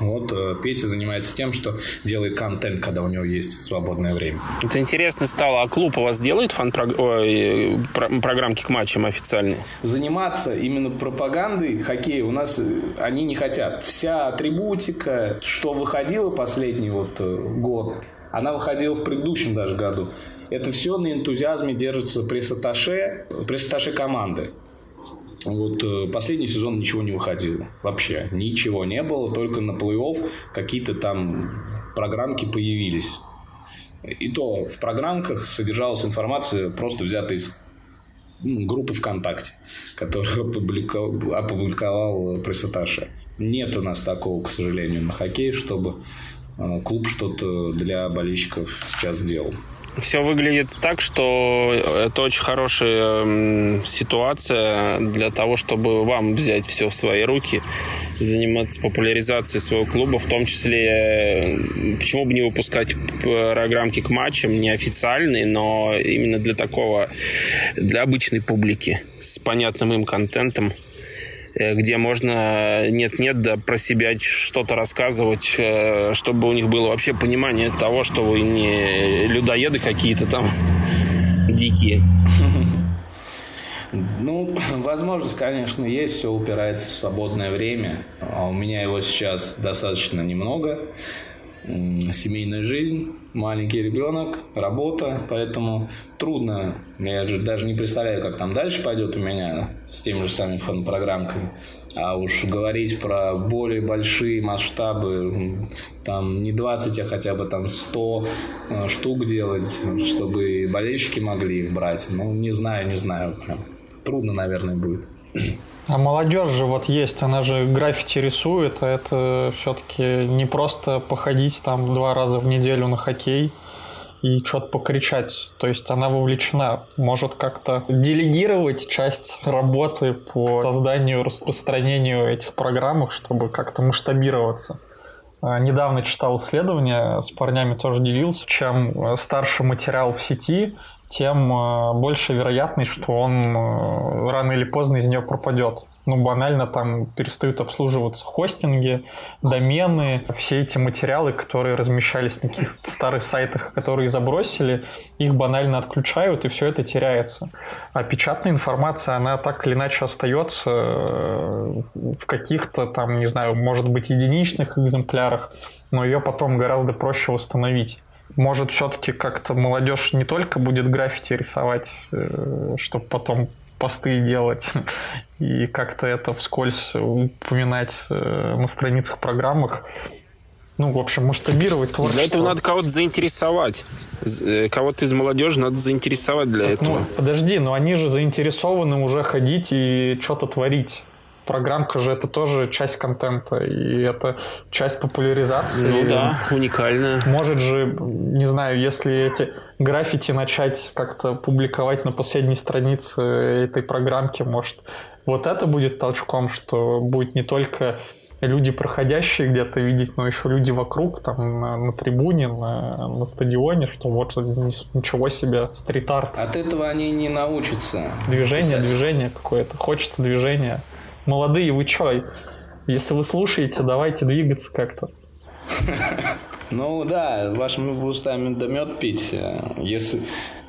Speaker 3: Вот э, Петя занимается тем, что делает контент, когда у него есть свободное время.
Speaker 1: Это интересно стало. А клуб у вас делает фан программки к матчам официальные?
Speaker 3: Заниматься именно пропагандой хоккея у нас э, они не хотят. Вся атрибутика, что выходило последний вот э, год, она выходила в предыдущем даже году. Это все на энтузиазме держится пресс-атташе, пресс-атташе команды. Вот э, последний сезон ничего не выходило. Вообще. Ничего не было. Только на плей-офф какие-то там программки появились. И то в программках содержалась информация, просто взятая из ну, группы ВКонтакте, <laughs> которую опубликовал, опубликовал пресс-атташе. Нет у нас такого, к сожалению, на хоккей, чтобы э, клуб что-то для болельщиков сейчас делал
Speaker 1: все выглядит так, что это очень хорошая ситуация для того, чтобы вам взять все в свои руки, заниматься популяризацией своего клуба, в том числе, э, почему бы не выпускать программки к матчам, неофициальные, но именно для такого, для обычной публики, с понятным им контентом. Э, где можно нет-нет, да про себя что-то рассказывать, э, чтобы у них было вообще понимание того, что вы не людоеды какие-то там <laughs> дикие. <laughs>
Speaker 3: Ну, возможность, конечно, есть, все упирается в свободное время, а у меня его сейчас достаточно немного. Семейная жизнь, маленький ребенок, работа, поэтому трудно. Я же даже не представляю, как там дальше пойдет у меня с теми же самыми фон-программками. А уж говорить про более большие масштабы, там не 20, а хотя бы там 100 э, штук делать, чтобы болельщики могли их брать, ну, не знаю, не знаю. Прям. Трудно, наверное, будет.
Speaker 2: А молодежь же вот есть, она же граффити рисует, а это все-таки не просто походить там два раза в неделю на хоккей и что-то покричать. То есть она вовлечена, может как-то делегировать часть работы по созданию, распространению этих программ, чтобы как-то масштабироваться. А, недавно читал исследование, с парнями тоже делился, чем старше материал в сети, тем э, больше вероятность, что он э, рано или поздно из нее пропадет. Ну, банально там перестают обслуживаться хостинги, домены, все эти материалы, которые размещались на каких-то старых сайтах, которые забросили, их банально отключают, и все это теряется. А печатная информация, она так или иначе остается э, в каких-то там, не знаю, может быть, единичных экземплярах, но ее потом гораздо проще восстановить может, все-таки как-то молодежь не только будет граффити рисовать, э, чтобы потом посты делать <laughs> и как-то это вскользь упоминать э, на страницах, программах. Ну, в общем, масштабировать творчество.
Speaker 1: Для этого надо кого-то заинтересовать. Э, кого-то из молодежи надо заинтересовать для так, этого.
Speaker 2: Ну, подожди, но они же заинтересованы уже ходить и что-то творить программка же это тоже часть контента, и это часть популяризации.
Speaker 1: Ну да, уникальная.
Speaker 2: Может же, не знаю, если эти граффити начать как-то публиковать на последней странице этой программки, может, вот это будет толчком, что будет не только люди, проходящие где-то видеть, но еще люди вокруг, там, на, на трибуне, на, на стадионе, что вот ничего себе, стрит-арт.
Speaker 3: От этого они не научатся.
Speaker 2: Движение, писать. движение какое-то. Хочется движения молодые, вы чё? Если вы слушаете, давайте двигаться как-то. <laughs>
Speaker 3: Ну да, вашими устами да мед пить. Если,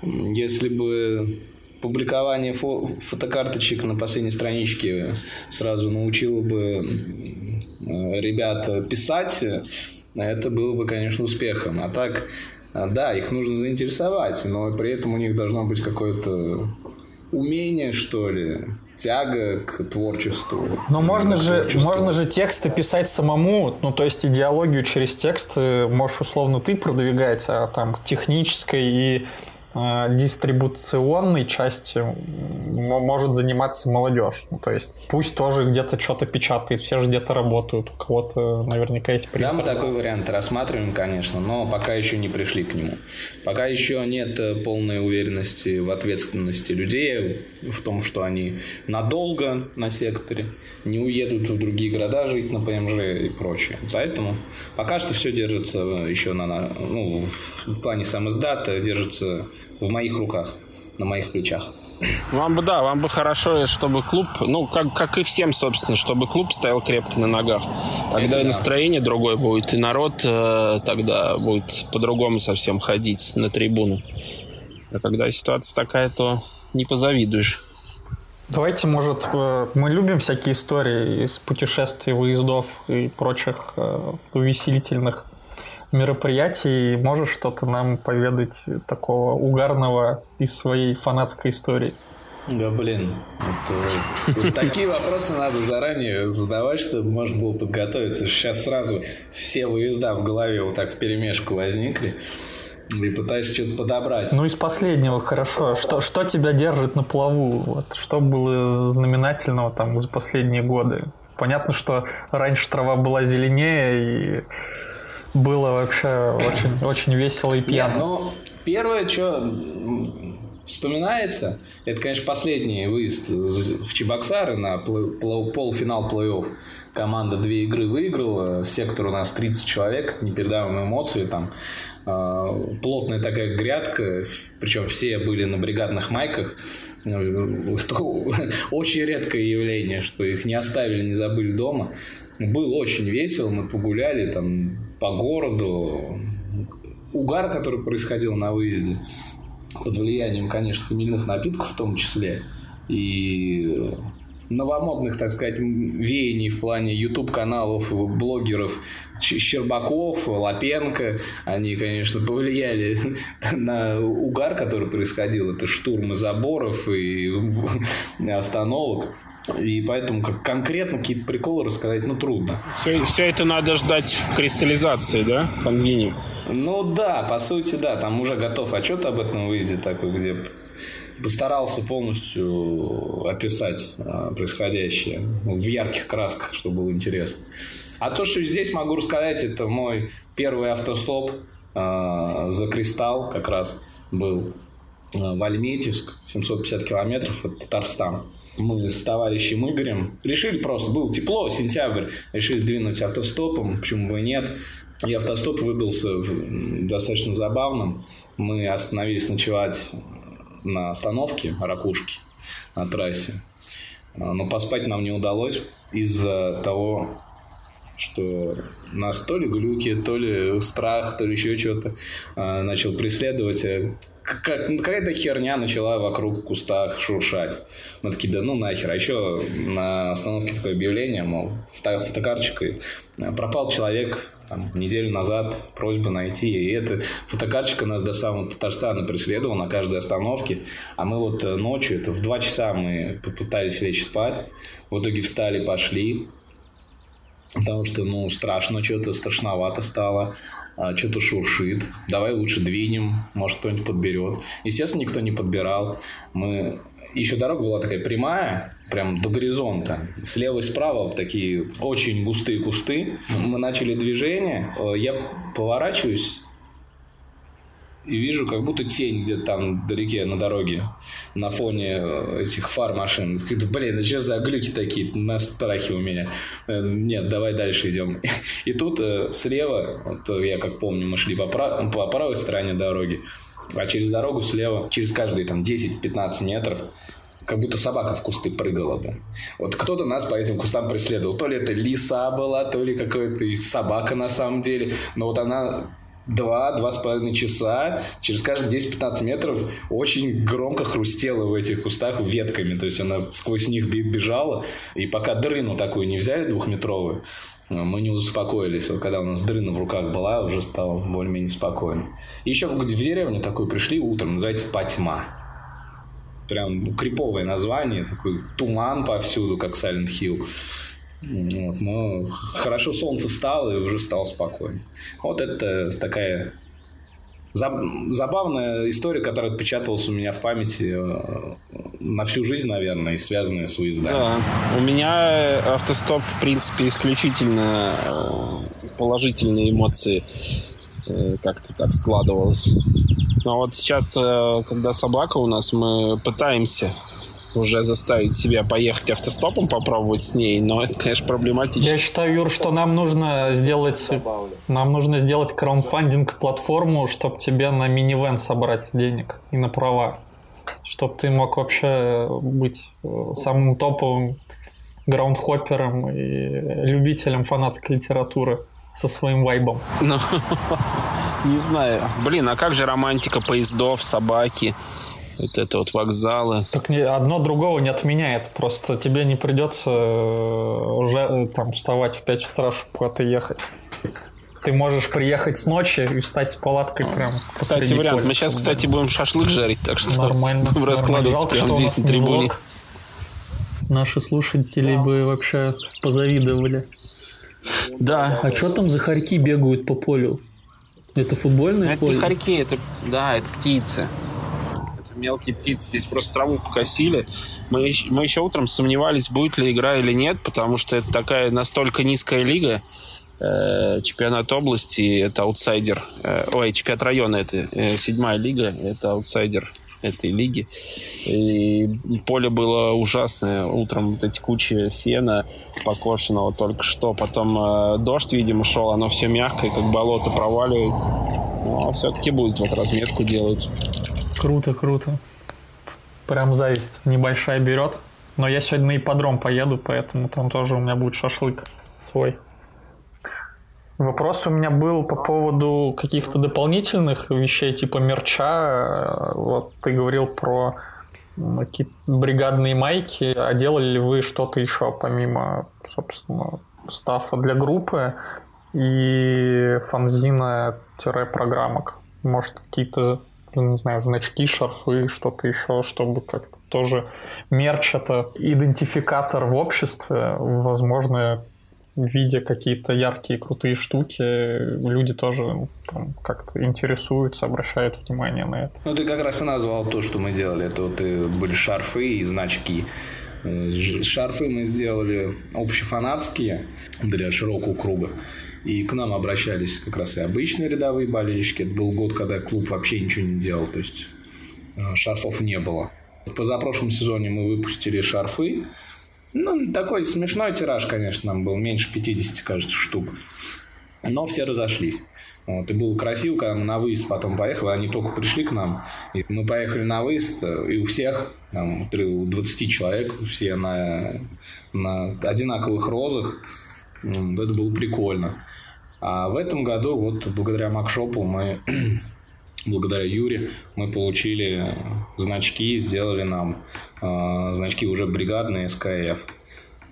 Speaker 3: если бы публикование фо фотокарточек на последней страничке сразу научило бы ребят писать, это было бы, конечно, успехом. А так, да, их нужно заинтересовать, но при этом у них должно быть какое-то умение, что ли, тяга к творчеству.
Speaker 2: Но можно же, можно же тексты писать самому, ну то есть идеологию через тексты можешь условно ты продвигать, а там технической и дистрибуционной частью может заниматься молодежь. Ну, то есть пусть тоже где-то что-то печатает, все же где-то работают, у кого-то наверняка есть
Speaker 3: принтер. Да, мы такой вариант рассматриваем, конечно, но пока еще не пришли к нему. Пока еще нет э, полной уверенности в ответственности людей, в том, что они надолго на секторе, не уедут в другие города жить на ПМЖ и прочее. Поэтому пока что все держится еще на, ну, в плане сам издата, держится в моих руках, на моих плечах.
Speaker 1: Вам бы, да, вам бы хорошо, чтобы клуб, ну, как, как и всем, собственно, чтобы клуб стоял крепко на ногах. Тогда Это и настроение да. другое будет, и народ э, тогда будет по-другому совсем ходить на трибуну. А когда ситуация такая, то не позавидуешь.
Speaker 2: Давайте, может, э, мы любим всякие истории из путешествий, выездов и прочих э, увеселительных мероприятий. Можешь что-то нам поведать такого угарного из своей фанатской истории?
Speaker 3: Да, блин. Это, вот такие вопросы надо заранее задавать, чтобы можно было подготовиться. Сейчас сразу все выезда в голове вот так в перемешку возникли. И пытаешься что-то подобрать.
Speaker 2: Ну, из последнего, хорошо. Что, что тебя держит на плаву? Вот, что было знаменательного там за последние годы? Понятно, что раньше трава была зеленее, и было вообще очень, очень весело и пьяно.
Speaker 3: Нет, ну, первое, что вспоминается, это, конечно, последний выезд в Чебоксары на полуфинал плей-офф. Команда две игры выиграла, сектор у нас 30 человек, непередаваемые эмоции, там а, плотная такая грядка, причем все были на бригадных майках, что <laughs> очень редкое явление, что их не оставили, не забыли дома. Было очень весело, мы погуляли там по городу. Угар, который происходил на выезде, под влиянием, конечно, хмельных напитков в том числе, и новомодных, так сказать, веяний в плане YouTube-каналов, блогеров Щербаков, Лапенко. Они, конечно, повлияли <laughs> на угар, который происходил. Это штурмы заборов и <laughs> остановок. И поэтому как конкретно какие-то приколы рассказать, ну, трудно.
Speaker 1: Все, все это надо ждать в кристаллизации, да, в фанзине?
Speaker 3: Ну да, по сути, да. Там уже готов отчет об этом выезде такой, где постарался полностью описать а, происходящее в ярких красках, чтобы было интересно. А то, что здесь могу рассказать, это мой первый автостоп э, за Кристалл как раз был э, в Альметьевск, 750 километров, это Татарстан мы с товарищем Игорем решили просто, было тепло, сентябрь, решили двинуть автостопом, почему бы и нет. И автостоп выдался достаточно забавным. Мы остановились ночевать на остановке Ракушки на трассе. А, но поспать нам не удалось из-за того, что нас то ли глюки, то ли страх, то ли еще что-то а, начал преследовать. Как, какая-то херня начала вокруг кустах шуршать. Мы такие, да ну нахер. А еще на остановке такое объявление, мол, фото, фотокарточкой э, пропал человек там, неделю назад, просьба найти. И эта фотокарточка нас до самого Татарстана преследовала на каждой остановке. А мы вот э, ночью, это в два часа мы попытались лечь спать. В итоге встали, пошли. Потому что, ну, страшно, что-то страшновато стало что-то шуршит, давай лучше двинем, может кто-нибудь подберет. Естественно, никто не подбирал. Мы еще дорога была такая прямая, прям до горизонта. Слева и справа такие очень густые кусты. Мы начали движение, э, я поворачиваюсь, и вижу как будто тень где-то там вдалеке на дороге на фоне э, этих фар машин. Блин, это что за глюки такие на страхе у меня? Э, нет, давай дальше идем. <laughs> И тут э, слева, вот я как помню, мы шли по, прав... по правой стороне дороги, а через дорогу слева, через каждые там 10-15 метров как будто собака в кусты прыгала бы. Вот кто-то нас по этим кустам преследовал. То ли это лиса была, то ли какая-то собака на самом деле. Но вот она два, два с половиной часа через каждые 10-15 метров очень громко хрустела в этих кустах ветками. То есть она сквозь них бежала. И пока дрыну такую не взяли двухметровую, мы не успокоились. Вот когда у нас дрына в руках была, уже стало более-менее спокойно. Еще в, в деревню такую пришли утром, называется Патьма. Прям криповое название, такой туман повсюду, как Silent Hill. Вот, но хорошо солнце встало и уже стало спокойно. Вот это такая забавная история, которая отпечаталась у меня в памяти э, на всю жизнь, наверное, и связанная с выездами.
Speaker 1: Да, у меня автостоп, в принципе, исключительно э, положительные эмоции э, как-то так складывалось. Но вот сейчас, когда собака у нас, мы пытаемся уже заставить себя поехать автостопом, попробовать с ней, но это, конечно, проблематично.
Speaker 2: Я считаю, Юр, что нам нужно сделать, нам нужно сделать краундфандинг платформу, чтобы тебе на минивэн собрать денег и на права, чтобы ты мог вообще быть э, самым топовым граундхоппером и любителем фанатской литературы со своим вайбом. Ну, <laughs>
Speaker 1: не знаю. Блин, а как же романтика поездов, собаки? Вот это вот вокзалы.
Speaker 2: Так не, одно другого не отменяет. Просто тебе не придется э, уже э, там вставать в 5 утра, чтобы куда-то ехать. Ты можешь приехать с ночи и встать с палаткой прям
Speaker 1: Кстати, вариант. Поля. Мы сейчас, кстати, будем шашлык жарить, так что
Speaker 2: нормально.
Speaker 1: будем раскладываться прямо здесь на трибуне.
Speaker 2: Наши слушатели бы вообще позавидовали.
Speaker 1: Да.
Speaker 2: А что там за хорьки бегают по полю? Это футбольное
Speaker 1: это
Speaker 2: поле?
Speaker 1: Это не хорьки, это, да, это птицы мелкие птицы здесь просто траву покосили. Мы, мы еще утром сомневались, будет ли игра или нет, потому что это такая настолько низкая лига, э, чемпионат области, это аутсайдер, э, ой, чемпионат района, это э, седьмая лига, это аутсайдер этой лиги. И поле было ужасное. Утром вот эти кучи сена покошенного только что. Потом э, дождь, видимо, шел. Оно все мягкое, как болото проваливается. Но все-таки будет вот разметку делать.
Speaker 2: Круто, круто. Прям зависть. Небольшая берет. Но я сегодня на ипподром поеду, поэтому там тоже у меня будет шашлык свой. Вопрос у меня был по поводу каких-то дополнительных вещей, типа мерча. Вот ты говорил про какие-то бригадные майки. А делали ли вы что-то еще помимо, собственно, стафа для группы и фанзина-программок? Может, какие-то не знаю, значки, шарфы, что-то еще, чтобы как-то тоже мерч это идентификатор в обществе, возможно, видя какие-то яркие, крутые штуки, люди тоже там, как-то интересуются, обращают внимание на это.
Speaker 3: Ну, ты как раз и назвал то, что мы делали. Это вот и были шарфы и значки. Э, шарфы мы сделали общефанатские для широкого круга. И к нам обращались как раз и обычные рядовые болельщики. Это был год, когда клуб вообще ничего не делал, то есть э, шарфов не было. В позапрошлом сезоне мы выпустили шарфы. Ну, такой смешной тираж, конечно, нам был, меньше 50, кажется, штук. Но все разошлись. Вот, и было красиво, когда мы на выезд потом поехали, они только пришли к нам, и мы поехали на выезд, и у всех, там, у 20 человек, все на, на одинаковых розах, это было прикольно. А в этом году, вот благодаря Макшопу мы, <clears throat> благодаря Юре, мы получили значки, сделали нам э, значки уже бригадные СКФ.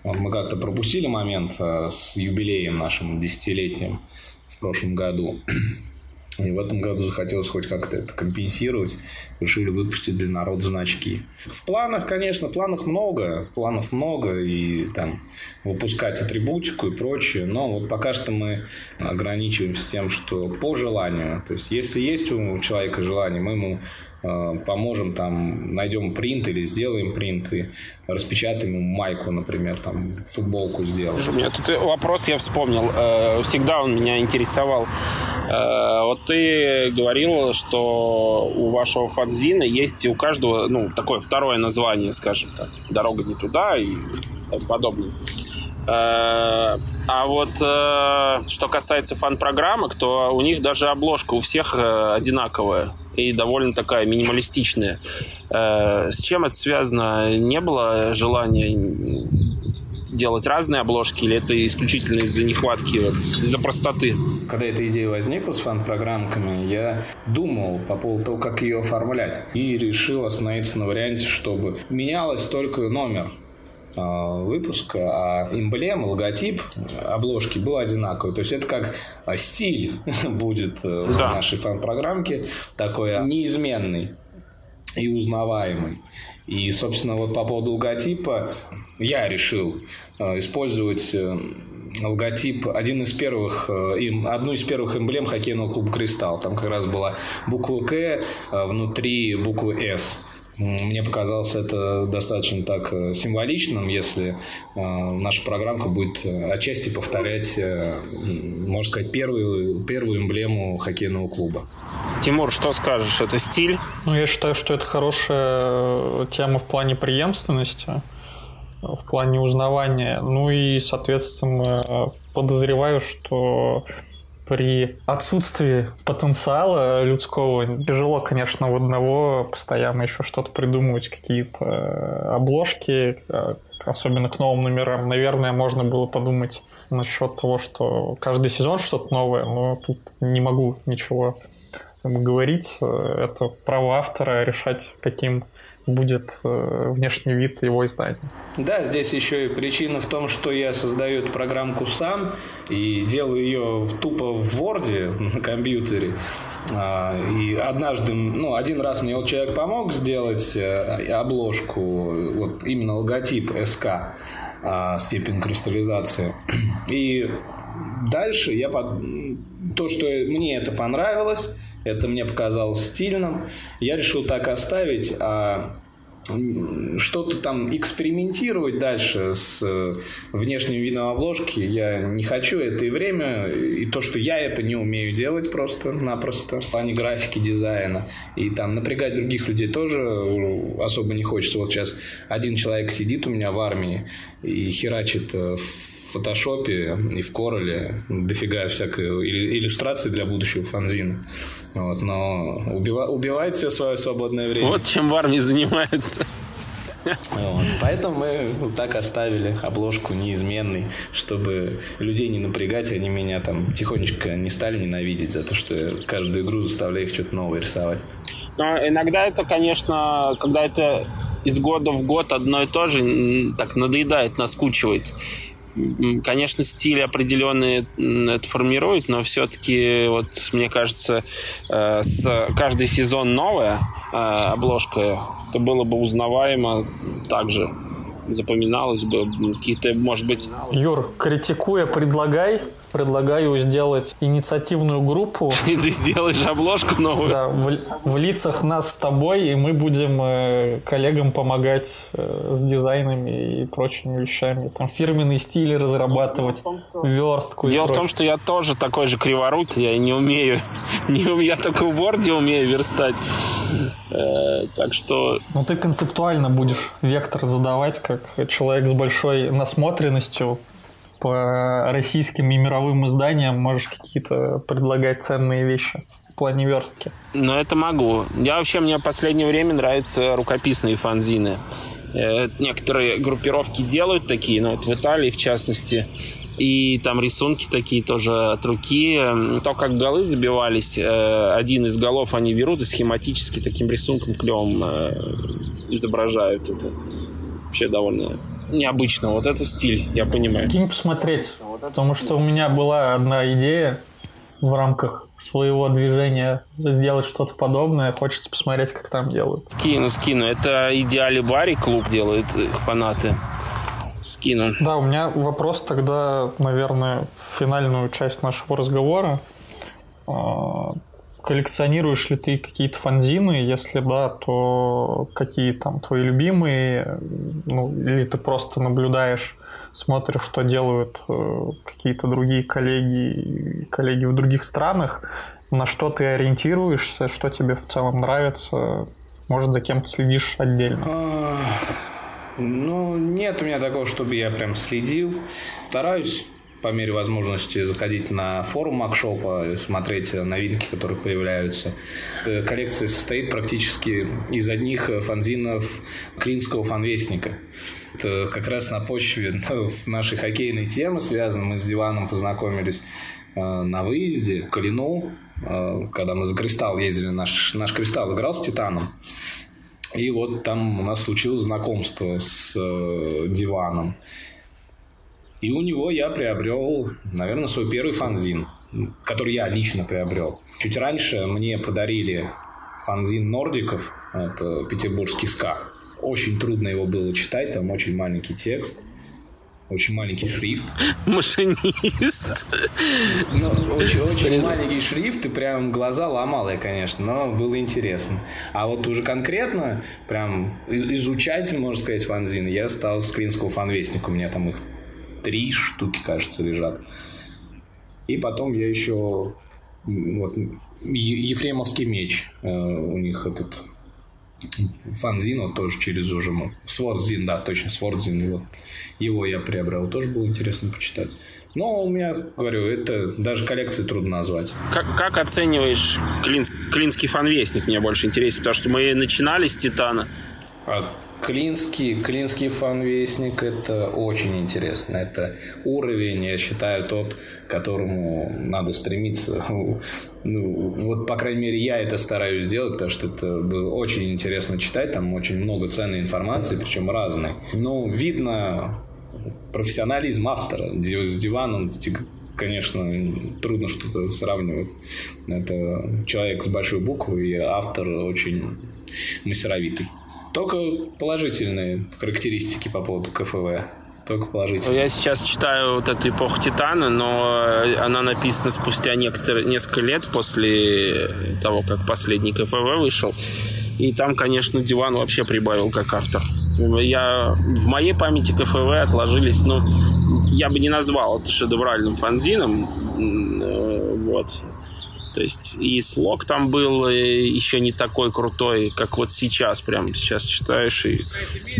Speaker 3: Вот мы как-то пропустили момент э, с юбилеем нашим десятилетием в прошлом году. И в этом году захотелось хоть как-то это компенсировать. Решили выпустить для народа значки. В планах, конечно, планов много. Планов много. И там выпускать атрибутику и прочее. Но вот пока что мы ограничиваемся тем, что по желанию. То есть, если есть у человека желание, мы ему поможем там, найдем принт или сделаем принт и распечатаем майку, например, там футболку сделаем.
Speaker 1: У меня тут вопрос я вспомнил. Э, всегда он меня интересовал. Э, вот ты говорил, что у вашего фанзина есть у каждого, ну, такое второе название, скажем так. Дорога не туда и тому подобное. А вот что касается фан-программок, то у них даже обложка у всех одинаковая и довольно такая минималистичная. Э, с чем это связано? Не было желания делать разные обложки, или это исключительно из-за нехватки, вот, из-за простоты?
Speaker 3: Когда эта идея возникла с фан-программками, я думал по поводу того, как ее оформлять. И решил остановиться на варианте, чтобы менялось только номер выпуска, а эмблема, логотип обложки был одинаковый. То есть это как а, стиль <laughs> будет э, да. в нашей фан-программке, такой неизменный и узнаваемый. И, собственно, вот по поводу логотипа я решил э, использовать э, логотип, один из первых, им, одну из первых эмблем хоккейного клуба «Кристалл». Там как раз была буква «К», внутри буквы «С». Мне показалось это достаточно так э, символичным, если э, наша программка будет э, отчасти повторять, можно сказать, первую, первую эмблему хоккейного клуба.
Speaker 1: Тимур, что скажешь? Это стиль?
Speaker 2: Ну, я считаю, что это хорошая тема в плане преемственности, в плане узнавания. Ну и, соответственно, подозреваю, что при отсутствии потенциала людского тяжело, конечно, у одного постоянно еще что-то придумывать, какие-то э, обложки, э, особенно к новым номерам. Наверное, можно было подумать насчет того, что каждый сезон что-то новое, но тут не могу ничего говорить. Э, это право автора решать, каким будет э, внешний вид его издания.
Speaker 3: Да, здесь еще и причина в том, что я создаю эту программку сам и делаю ее тупо в Word на компьютере. А, и однажды, ну, один раз мне вот человек помог сделать э, обложку, вот именно логотип СК, а, степень кристаллизации. И дальше я под... то, что мне это понравилось, это мне показалось стильным. Я решил так оставить, а что-то там экспериментировать дальше с э, внешним видом обложки я не хочу. Это и время, и то, что я это не умею делать просто-напросто в плане графики, дизайна. И там напрягать других людей тоже особо не хочется. Вот сейчас один человек сидит у меня в армии и херачит э, в фотошопе и в Короле дофига всякой иллюстрации для будущего фанзина. Вот, но убива, убивает все свое свободное время.
Speaker 1: Вот чем в армии занимается.
Speaker 3: Вот. Поэтому мы вот так оставили обложку неизменной, чтобы людей не напрягать, они меня там тихонечко не стали ненавидеть за то, что я каждую игру заставляю их что-то новое рисовать.
Speaker 1: Но иногда это, конечно, когда это из года в год одно и то же, так надоедает, наскучивает. Конечно, стиль определенный это формирует, но все-таки, вот, мне кажется, э, с каждый сезон новая э, обложка, это было бы узнаваемо также запоминалось бы какие-то, может быть...
Speaker 2: Юр, критикуя, предлагай предлагаю сделать инициативную группу. <laughs>
Speaker 1: И ты сделаешь обложку новую.
Speaker 2: Да, в, в лицах нас с тобой, и мы будем э, коллегам помогать э, с дизайнами и прочими вещами. Там фирменные стили разрабатывать, верстку.
Speaker 1: Дело в том, что я тоже такой же криворукий, я не умею. <laughs> Не, я только в Word умею верстать. Э, так что...
Speaker 2: Ну ты концептуально будешь вектор задавать, как человек с большой насмотренностью по российским и мировым изданиям можешь какие-то предлагать ценные вещи в плане верстки.
Speaker 1: Ну, это могу. Я вообще, мне в последнее время нравятся рукописные фанзины. Э, некоторые группировки делают такие, но вот в Италии, в частности, и там рисунки такие тоже от руки. То, как голы забивались, э, один из голов они берут и схематически таким рисунком клевым э, изображают это. Вообще довольно необычно. Вот это стиль, я понимаю.
Speaker 2: Скинь посмотреть, потому что у меня была одна идея в рамках своего движения сделать что-то подобное. Хочется посмотреть, как там делают.
Speaker 1: Скину, скину. Это Идеали Барри клуб делает их фанаты. Скину.
Speaker 2: Да, у меня вопрос тогда, наверное, в финальную часть нашего разговора. Коллекционируешь ли ты какие-то фанзины? Если да, то какие там твои любимые? Ну, или ты просто наблюдаешь, смотришь, что делают э, какие-то другие коллеги, коллеги в других странах? На что ты ориентируешься? Что тебе в целом нравится? Может, за кем-то следишь отдельно? А,
Speaker 3: ну, нет у меня такого, чтобы я прям следил. Стараюсь по мере возможности заходить на форум Макшопа, смотреть новинки, которые появляются. Э, коллекция состоит практически из одних фанзинов Клинского фанвестника. Это как раз на почве <laughs> ну, нашей хоккейной темы связано. Мы с Диваном познакомились э, на выезде в Калину, э, когда мы за Кристалл ездили. Наш, наш Кристалл играл с Титаном. И вот там у нас случилось знакомство с Диваном. И у него я приобрел, наверное, свой первый фанзин, который я лично приобрел. Чуть раньше мне подарили фанзин Нордиков, это петербургский ска. Очень трудно его было читать, там очень маленький текст очень маленький шрифт.
Speaker 1: Машинист.
Speaker 3: Ну, очень, очень маленький шрифт, и прям глаза ломал я, конечно, но было интересно. А вот уже конкретно, прям изучать, можно сказать, фанзин, я стал с Клинского фанвестника, у меня там их три штуки, кажется, лежат. И потом я еще вот Ефремовский меч э, у них этот фанзин, вот тоже через уже Свордзин, да, точно, Свордзин, вот его я приобрел, тоже было интересно почитать. Но у меня, говорю, это даже коллекции трудно назвать.
Speaker 1: Как, как оцениваешь Клинс, Клинский фанвестник? Мне больше интересно, потому что мы начинали с Титана.
Speaker 3: А Клинский, Клинский фанвестник это очень интересно. Это уровень, я считаю, тот, к которому надо стремиться. <laughs> Ну, вот, по крайней мере, я это стараюсь сделать, потому что это было очень интересно читать. Там очень много ценной информации, причем разной. Но видно профессионализм автора. С диваном конечно, трудно что-то сравнивать. Это человек с большой буквы, и автор очень мастеровитый. Только положительные характеристики по поводу КФВ. Только положительные.
Speaker 1: Я сейчас читаю вот эту эпоху Титана, но она написана спустя некоторые, несколько лет после того, как последний КФВ вышел. И там, конечно, Диван вообще прибавил как автор. Я, в моей памяти КФВ отложились, ну, я бы не назвал это шедевральным фанзином. Э, вот. То есть и слог там был еще не такой крутой, как вот сейчас. Прям сейчас читаешь и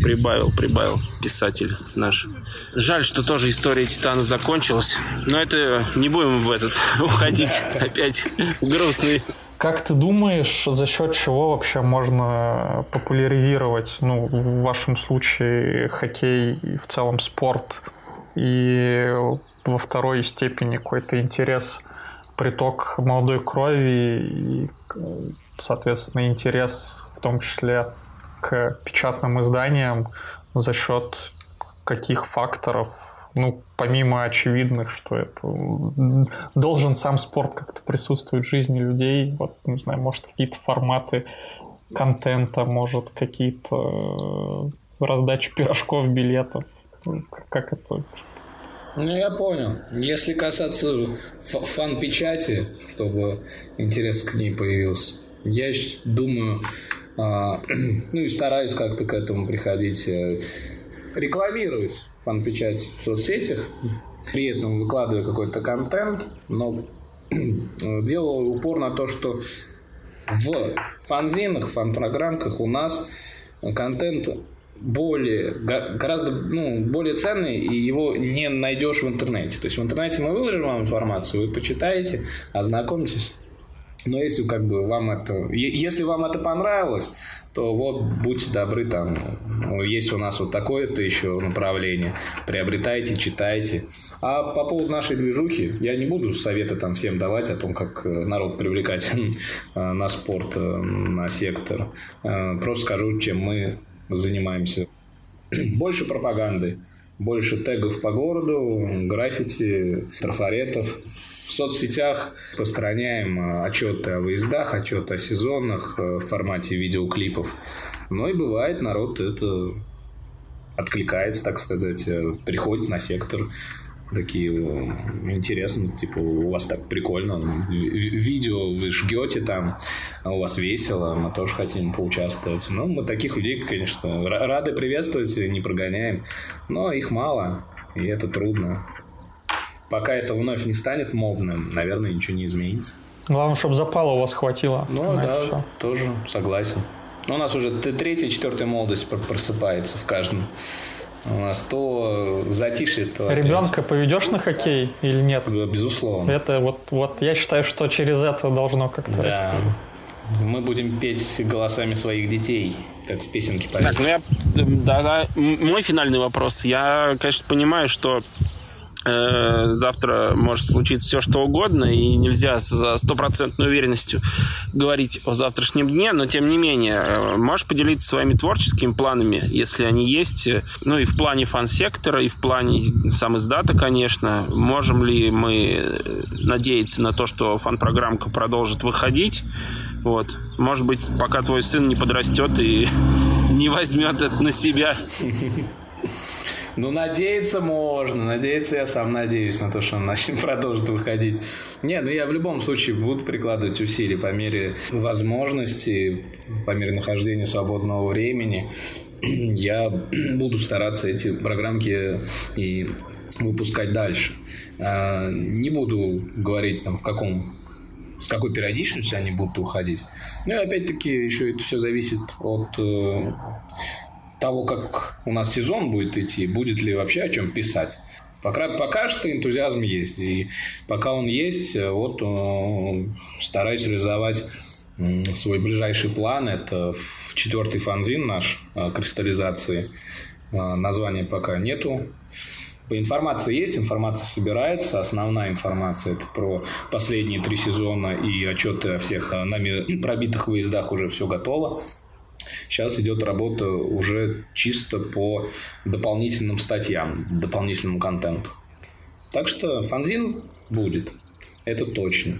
Speaker 1: прибавил, прибавил писатель наш. Жаль, что тоже история Титана закончилась. Но это не будем в этот <laughs> уходить опять грустный.
Speaker 2: Как ты думаешь, за счет чего вообще можно популяризировать, ну, в вашем случае, хоккей и в целом спорт, и во второй степени какой-то интерес – приток молодой крови и, соответственно, интерес в том числе к печатным изданиям за счет каких факторов, ну, помимо очевидных, что это должен сам спорт как-то присутствовать в жизни людей, вот, не знаю, может, какие-то форматы контента, может, какие-то э, раздачи пирожков, билетов, как это,
Speaker 3: ну, я понял. Если касаться фан-печати, чтобы интерес к ней появился, я думаю, а, <clears throat> ну и стараюсь как-то к этому приходить, э, рекламируюсь фан-печать в соцсетях, при этом выкладываю какой-то контент, но <clears throat> делаю упор на то, что в фанзинах, фан-программках у нас контент более, гораздо ну, более ценный, и его не найдешь в интернете. То есть в интернете мы выложим вам информацию, вы почитаете, ознакомитесь. Но если как бы вам это, если вам это понравилось, то вот будьте добры, там ну, есть у нас вот такое-то еще направление, приобретайте, читайте. А по поводу нашей движухи, я не буду советы там всем давать о том, как э, народ привлекать э, на спорт, э, на сектор. Просто скажу, чем мы занимаемся. Больше пропаганды, больше тегов по городу, граффити, трафаретов. В соцсетях распространяем отчеты о выездах, отчеты о сезонах в формате видеоклипов. Но и бывает, народ это откликается, так сказать, приходит на сектор, такие интересные, типа, у вас так прикольно, видео вы жгете там, а у вас весело, мы тоже хотим поучаствовать. Ну, мы таких людей, конечно, рады приветствовать, не прогоняем, но их мало, и это трудно. Пока это вновь не станет модным, наверное, ничего не изменится.
Speaker 2: Главное, чтобы запала у вас хватило.
Speaker 3: Ну, да, все. тоже согласен. Но у нас уже третья, четвертая молодость просыпается в каждом. У нас то затишье, то
Speaker 2: Ребенка поведешь на хоккей или нет?
Speaker 3: Безусловно.
Speaker 2: Это вот, вот я считаю, что через это должно как-то
Speaker 3: да. расти. Мы будем петь голосами своих детей, как в песенке поется.
Speaker 1: Так, ну я, да, да, мой финальный вопрос. Я, конечно, понимаю, что завтра может случиться все, что угодно, и нельзя за стопроцентной уверенностью говорить о завтрашнем дне, но тем не менее, э, можешь поделиться своими творческими планами, если они есть, ну и в плане фан-сектора, и в плане сам издата, конечно. Можем ли мы надеяться на то, что фан-программка продолжит выходить? Вот. Может быть, пока твой сын не подрастет и <laughs> не возьмет это на себя. <laughs>
Speaker 3: Ну, надеяться можно. Надеяться я сам надеюсь на то, что он начнет <laughs> продолжит выходить. Не, ну я в любом случае буду прикладывать усилия по мере возможности, по мере нахождения свободного времени. <clears throat> Я <clears throat> буду стараться эти программки и выпускать дальше. А, не буду говорить там в каком с какой периодичностью они будут уходить. Ну и опять-таки еще это все зависит от э, того, как у нас сезон будет идти, будет ли вообще о чем писать. Пока, пока что энтузиазм есть. И пока он есть, вот э, стараюсь реализовать свой ближайший план. Это четвертый фанзин наш э, кристаллизации. Э, названия пока нету. По информации есть, информация собирается. Основная информация это про последние три сезона и отчеты о всех нами пробитых выездах уже все готово. Сейчас идет работа уже чисто по дополнительным статьям, дополнительному контенту. Так что фанзин будет, это точно.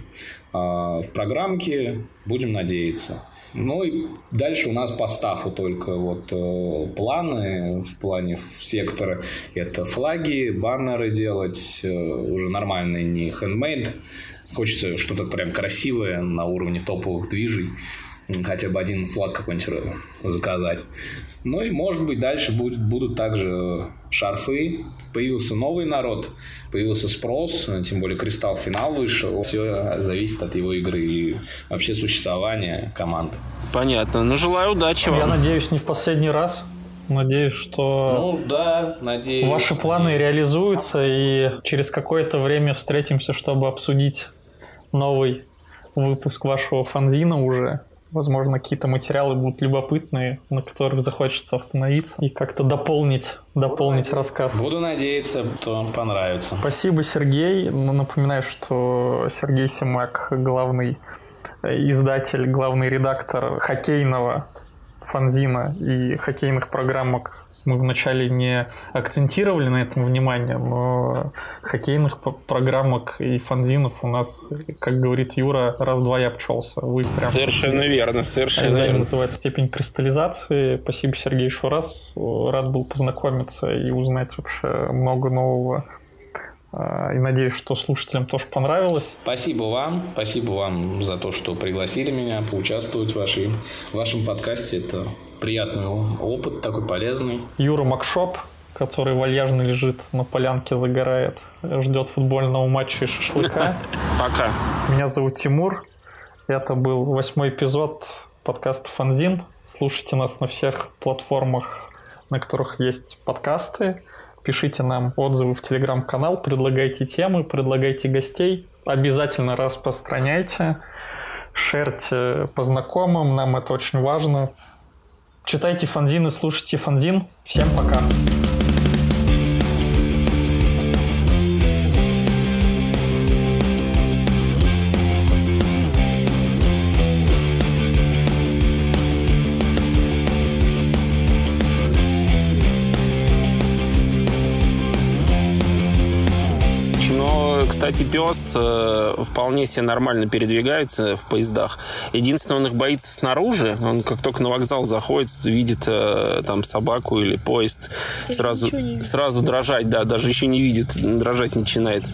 Speaker 3: А в программке будем надеяться. Ну и дальше у нас по стафу только вот э, планы в плане сектора. Это флаги, баннеры делать, э, уже нормальные, не handmade. Хочется что-то прям красивое на уровне топовых движей хотя бы один флаг какой-нибудь заказать. Ну и, может быть, дальше будет, будут также шарфы. Появился новый народ, появился спрос, тем более Кристалл финал вышел. Все зависит от его игры и вообще существования команды.
Speaker 1: Понятно. Ну, желаю удачи вам.
Speaker 2: Я надеюсь, не в последний раз. Надеюсь, что
Speaker 3: ну, да, надеюсь,
Speaker 2: ваши планы надеюсь. реализуются, и через какое-то время встретимся, чтобы обсудить новый выпуск вашего фанзина уже. Возможно, какие-то материалы будут любопытные, на которых захочется остановиться и как-то дополнить, дополнить
Speaker 3: Буду
Speaker 2: рассказ.
Speaker 3: Буду надеяться, что вам понравится.
Speaker 2: Спасибо, Сергей. Напоминаю, что Сергей Симак, главный издатель, главный редактор хоккейного фанзина и хоккейных программок мы вначале не акцентировали на этом внимание, но хоккейных программок и фанзинов у нас, как говорит Юра, раз-два я обчелся. Вы
Speaker 1: прям... Совершенно верно, совершенно
Speaker 2: Издание верно. называется «Степень кристаллизации». Спасибо, Сергей, еще раз. Рад был познакомиться и узнать вообще много нового и надеюсь, что слушателям тоже понравилось.
Speaker 3: Спасибо вам. Спасибо вам за то, что пригласили меня поучаствовать в, вашей, в вашем подкасте. Это приятный опыт, такой полезный.
Speaker 2: Юра Макшоп, который вальяжно лежит на полянке, загорает, ждет футбольного матча и шашлыка. <laughs>
Speaker 1: Пока.
Speaker 2: Меня зовут Тимур. Это был восьмой эпизод подкаста «Фанзин». Слушайте нас на всех платформах на которых есть подкасты. Пишите нам отзывы в телеграм-канал, предлагайте темы, предлагайте гостей. Обязательно распространяйте, шерьте по знакомым, нам это очень важно. Читайте фанзины, слушайте фанзин. Всем пока!
Speaker 1: Пес э, вполне себе нормально передвигается в поездах. Единственное, он их боится снаружи. Он как только на вокзал заходит, видит э, там собаку или поезд, сразу, сразу дрожать, да, даже еще не видит, дрожать начинает.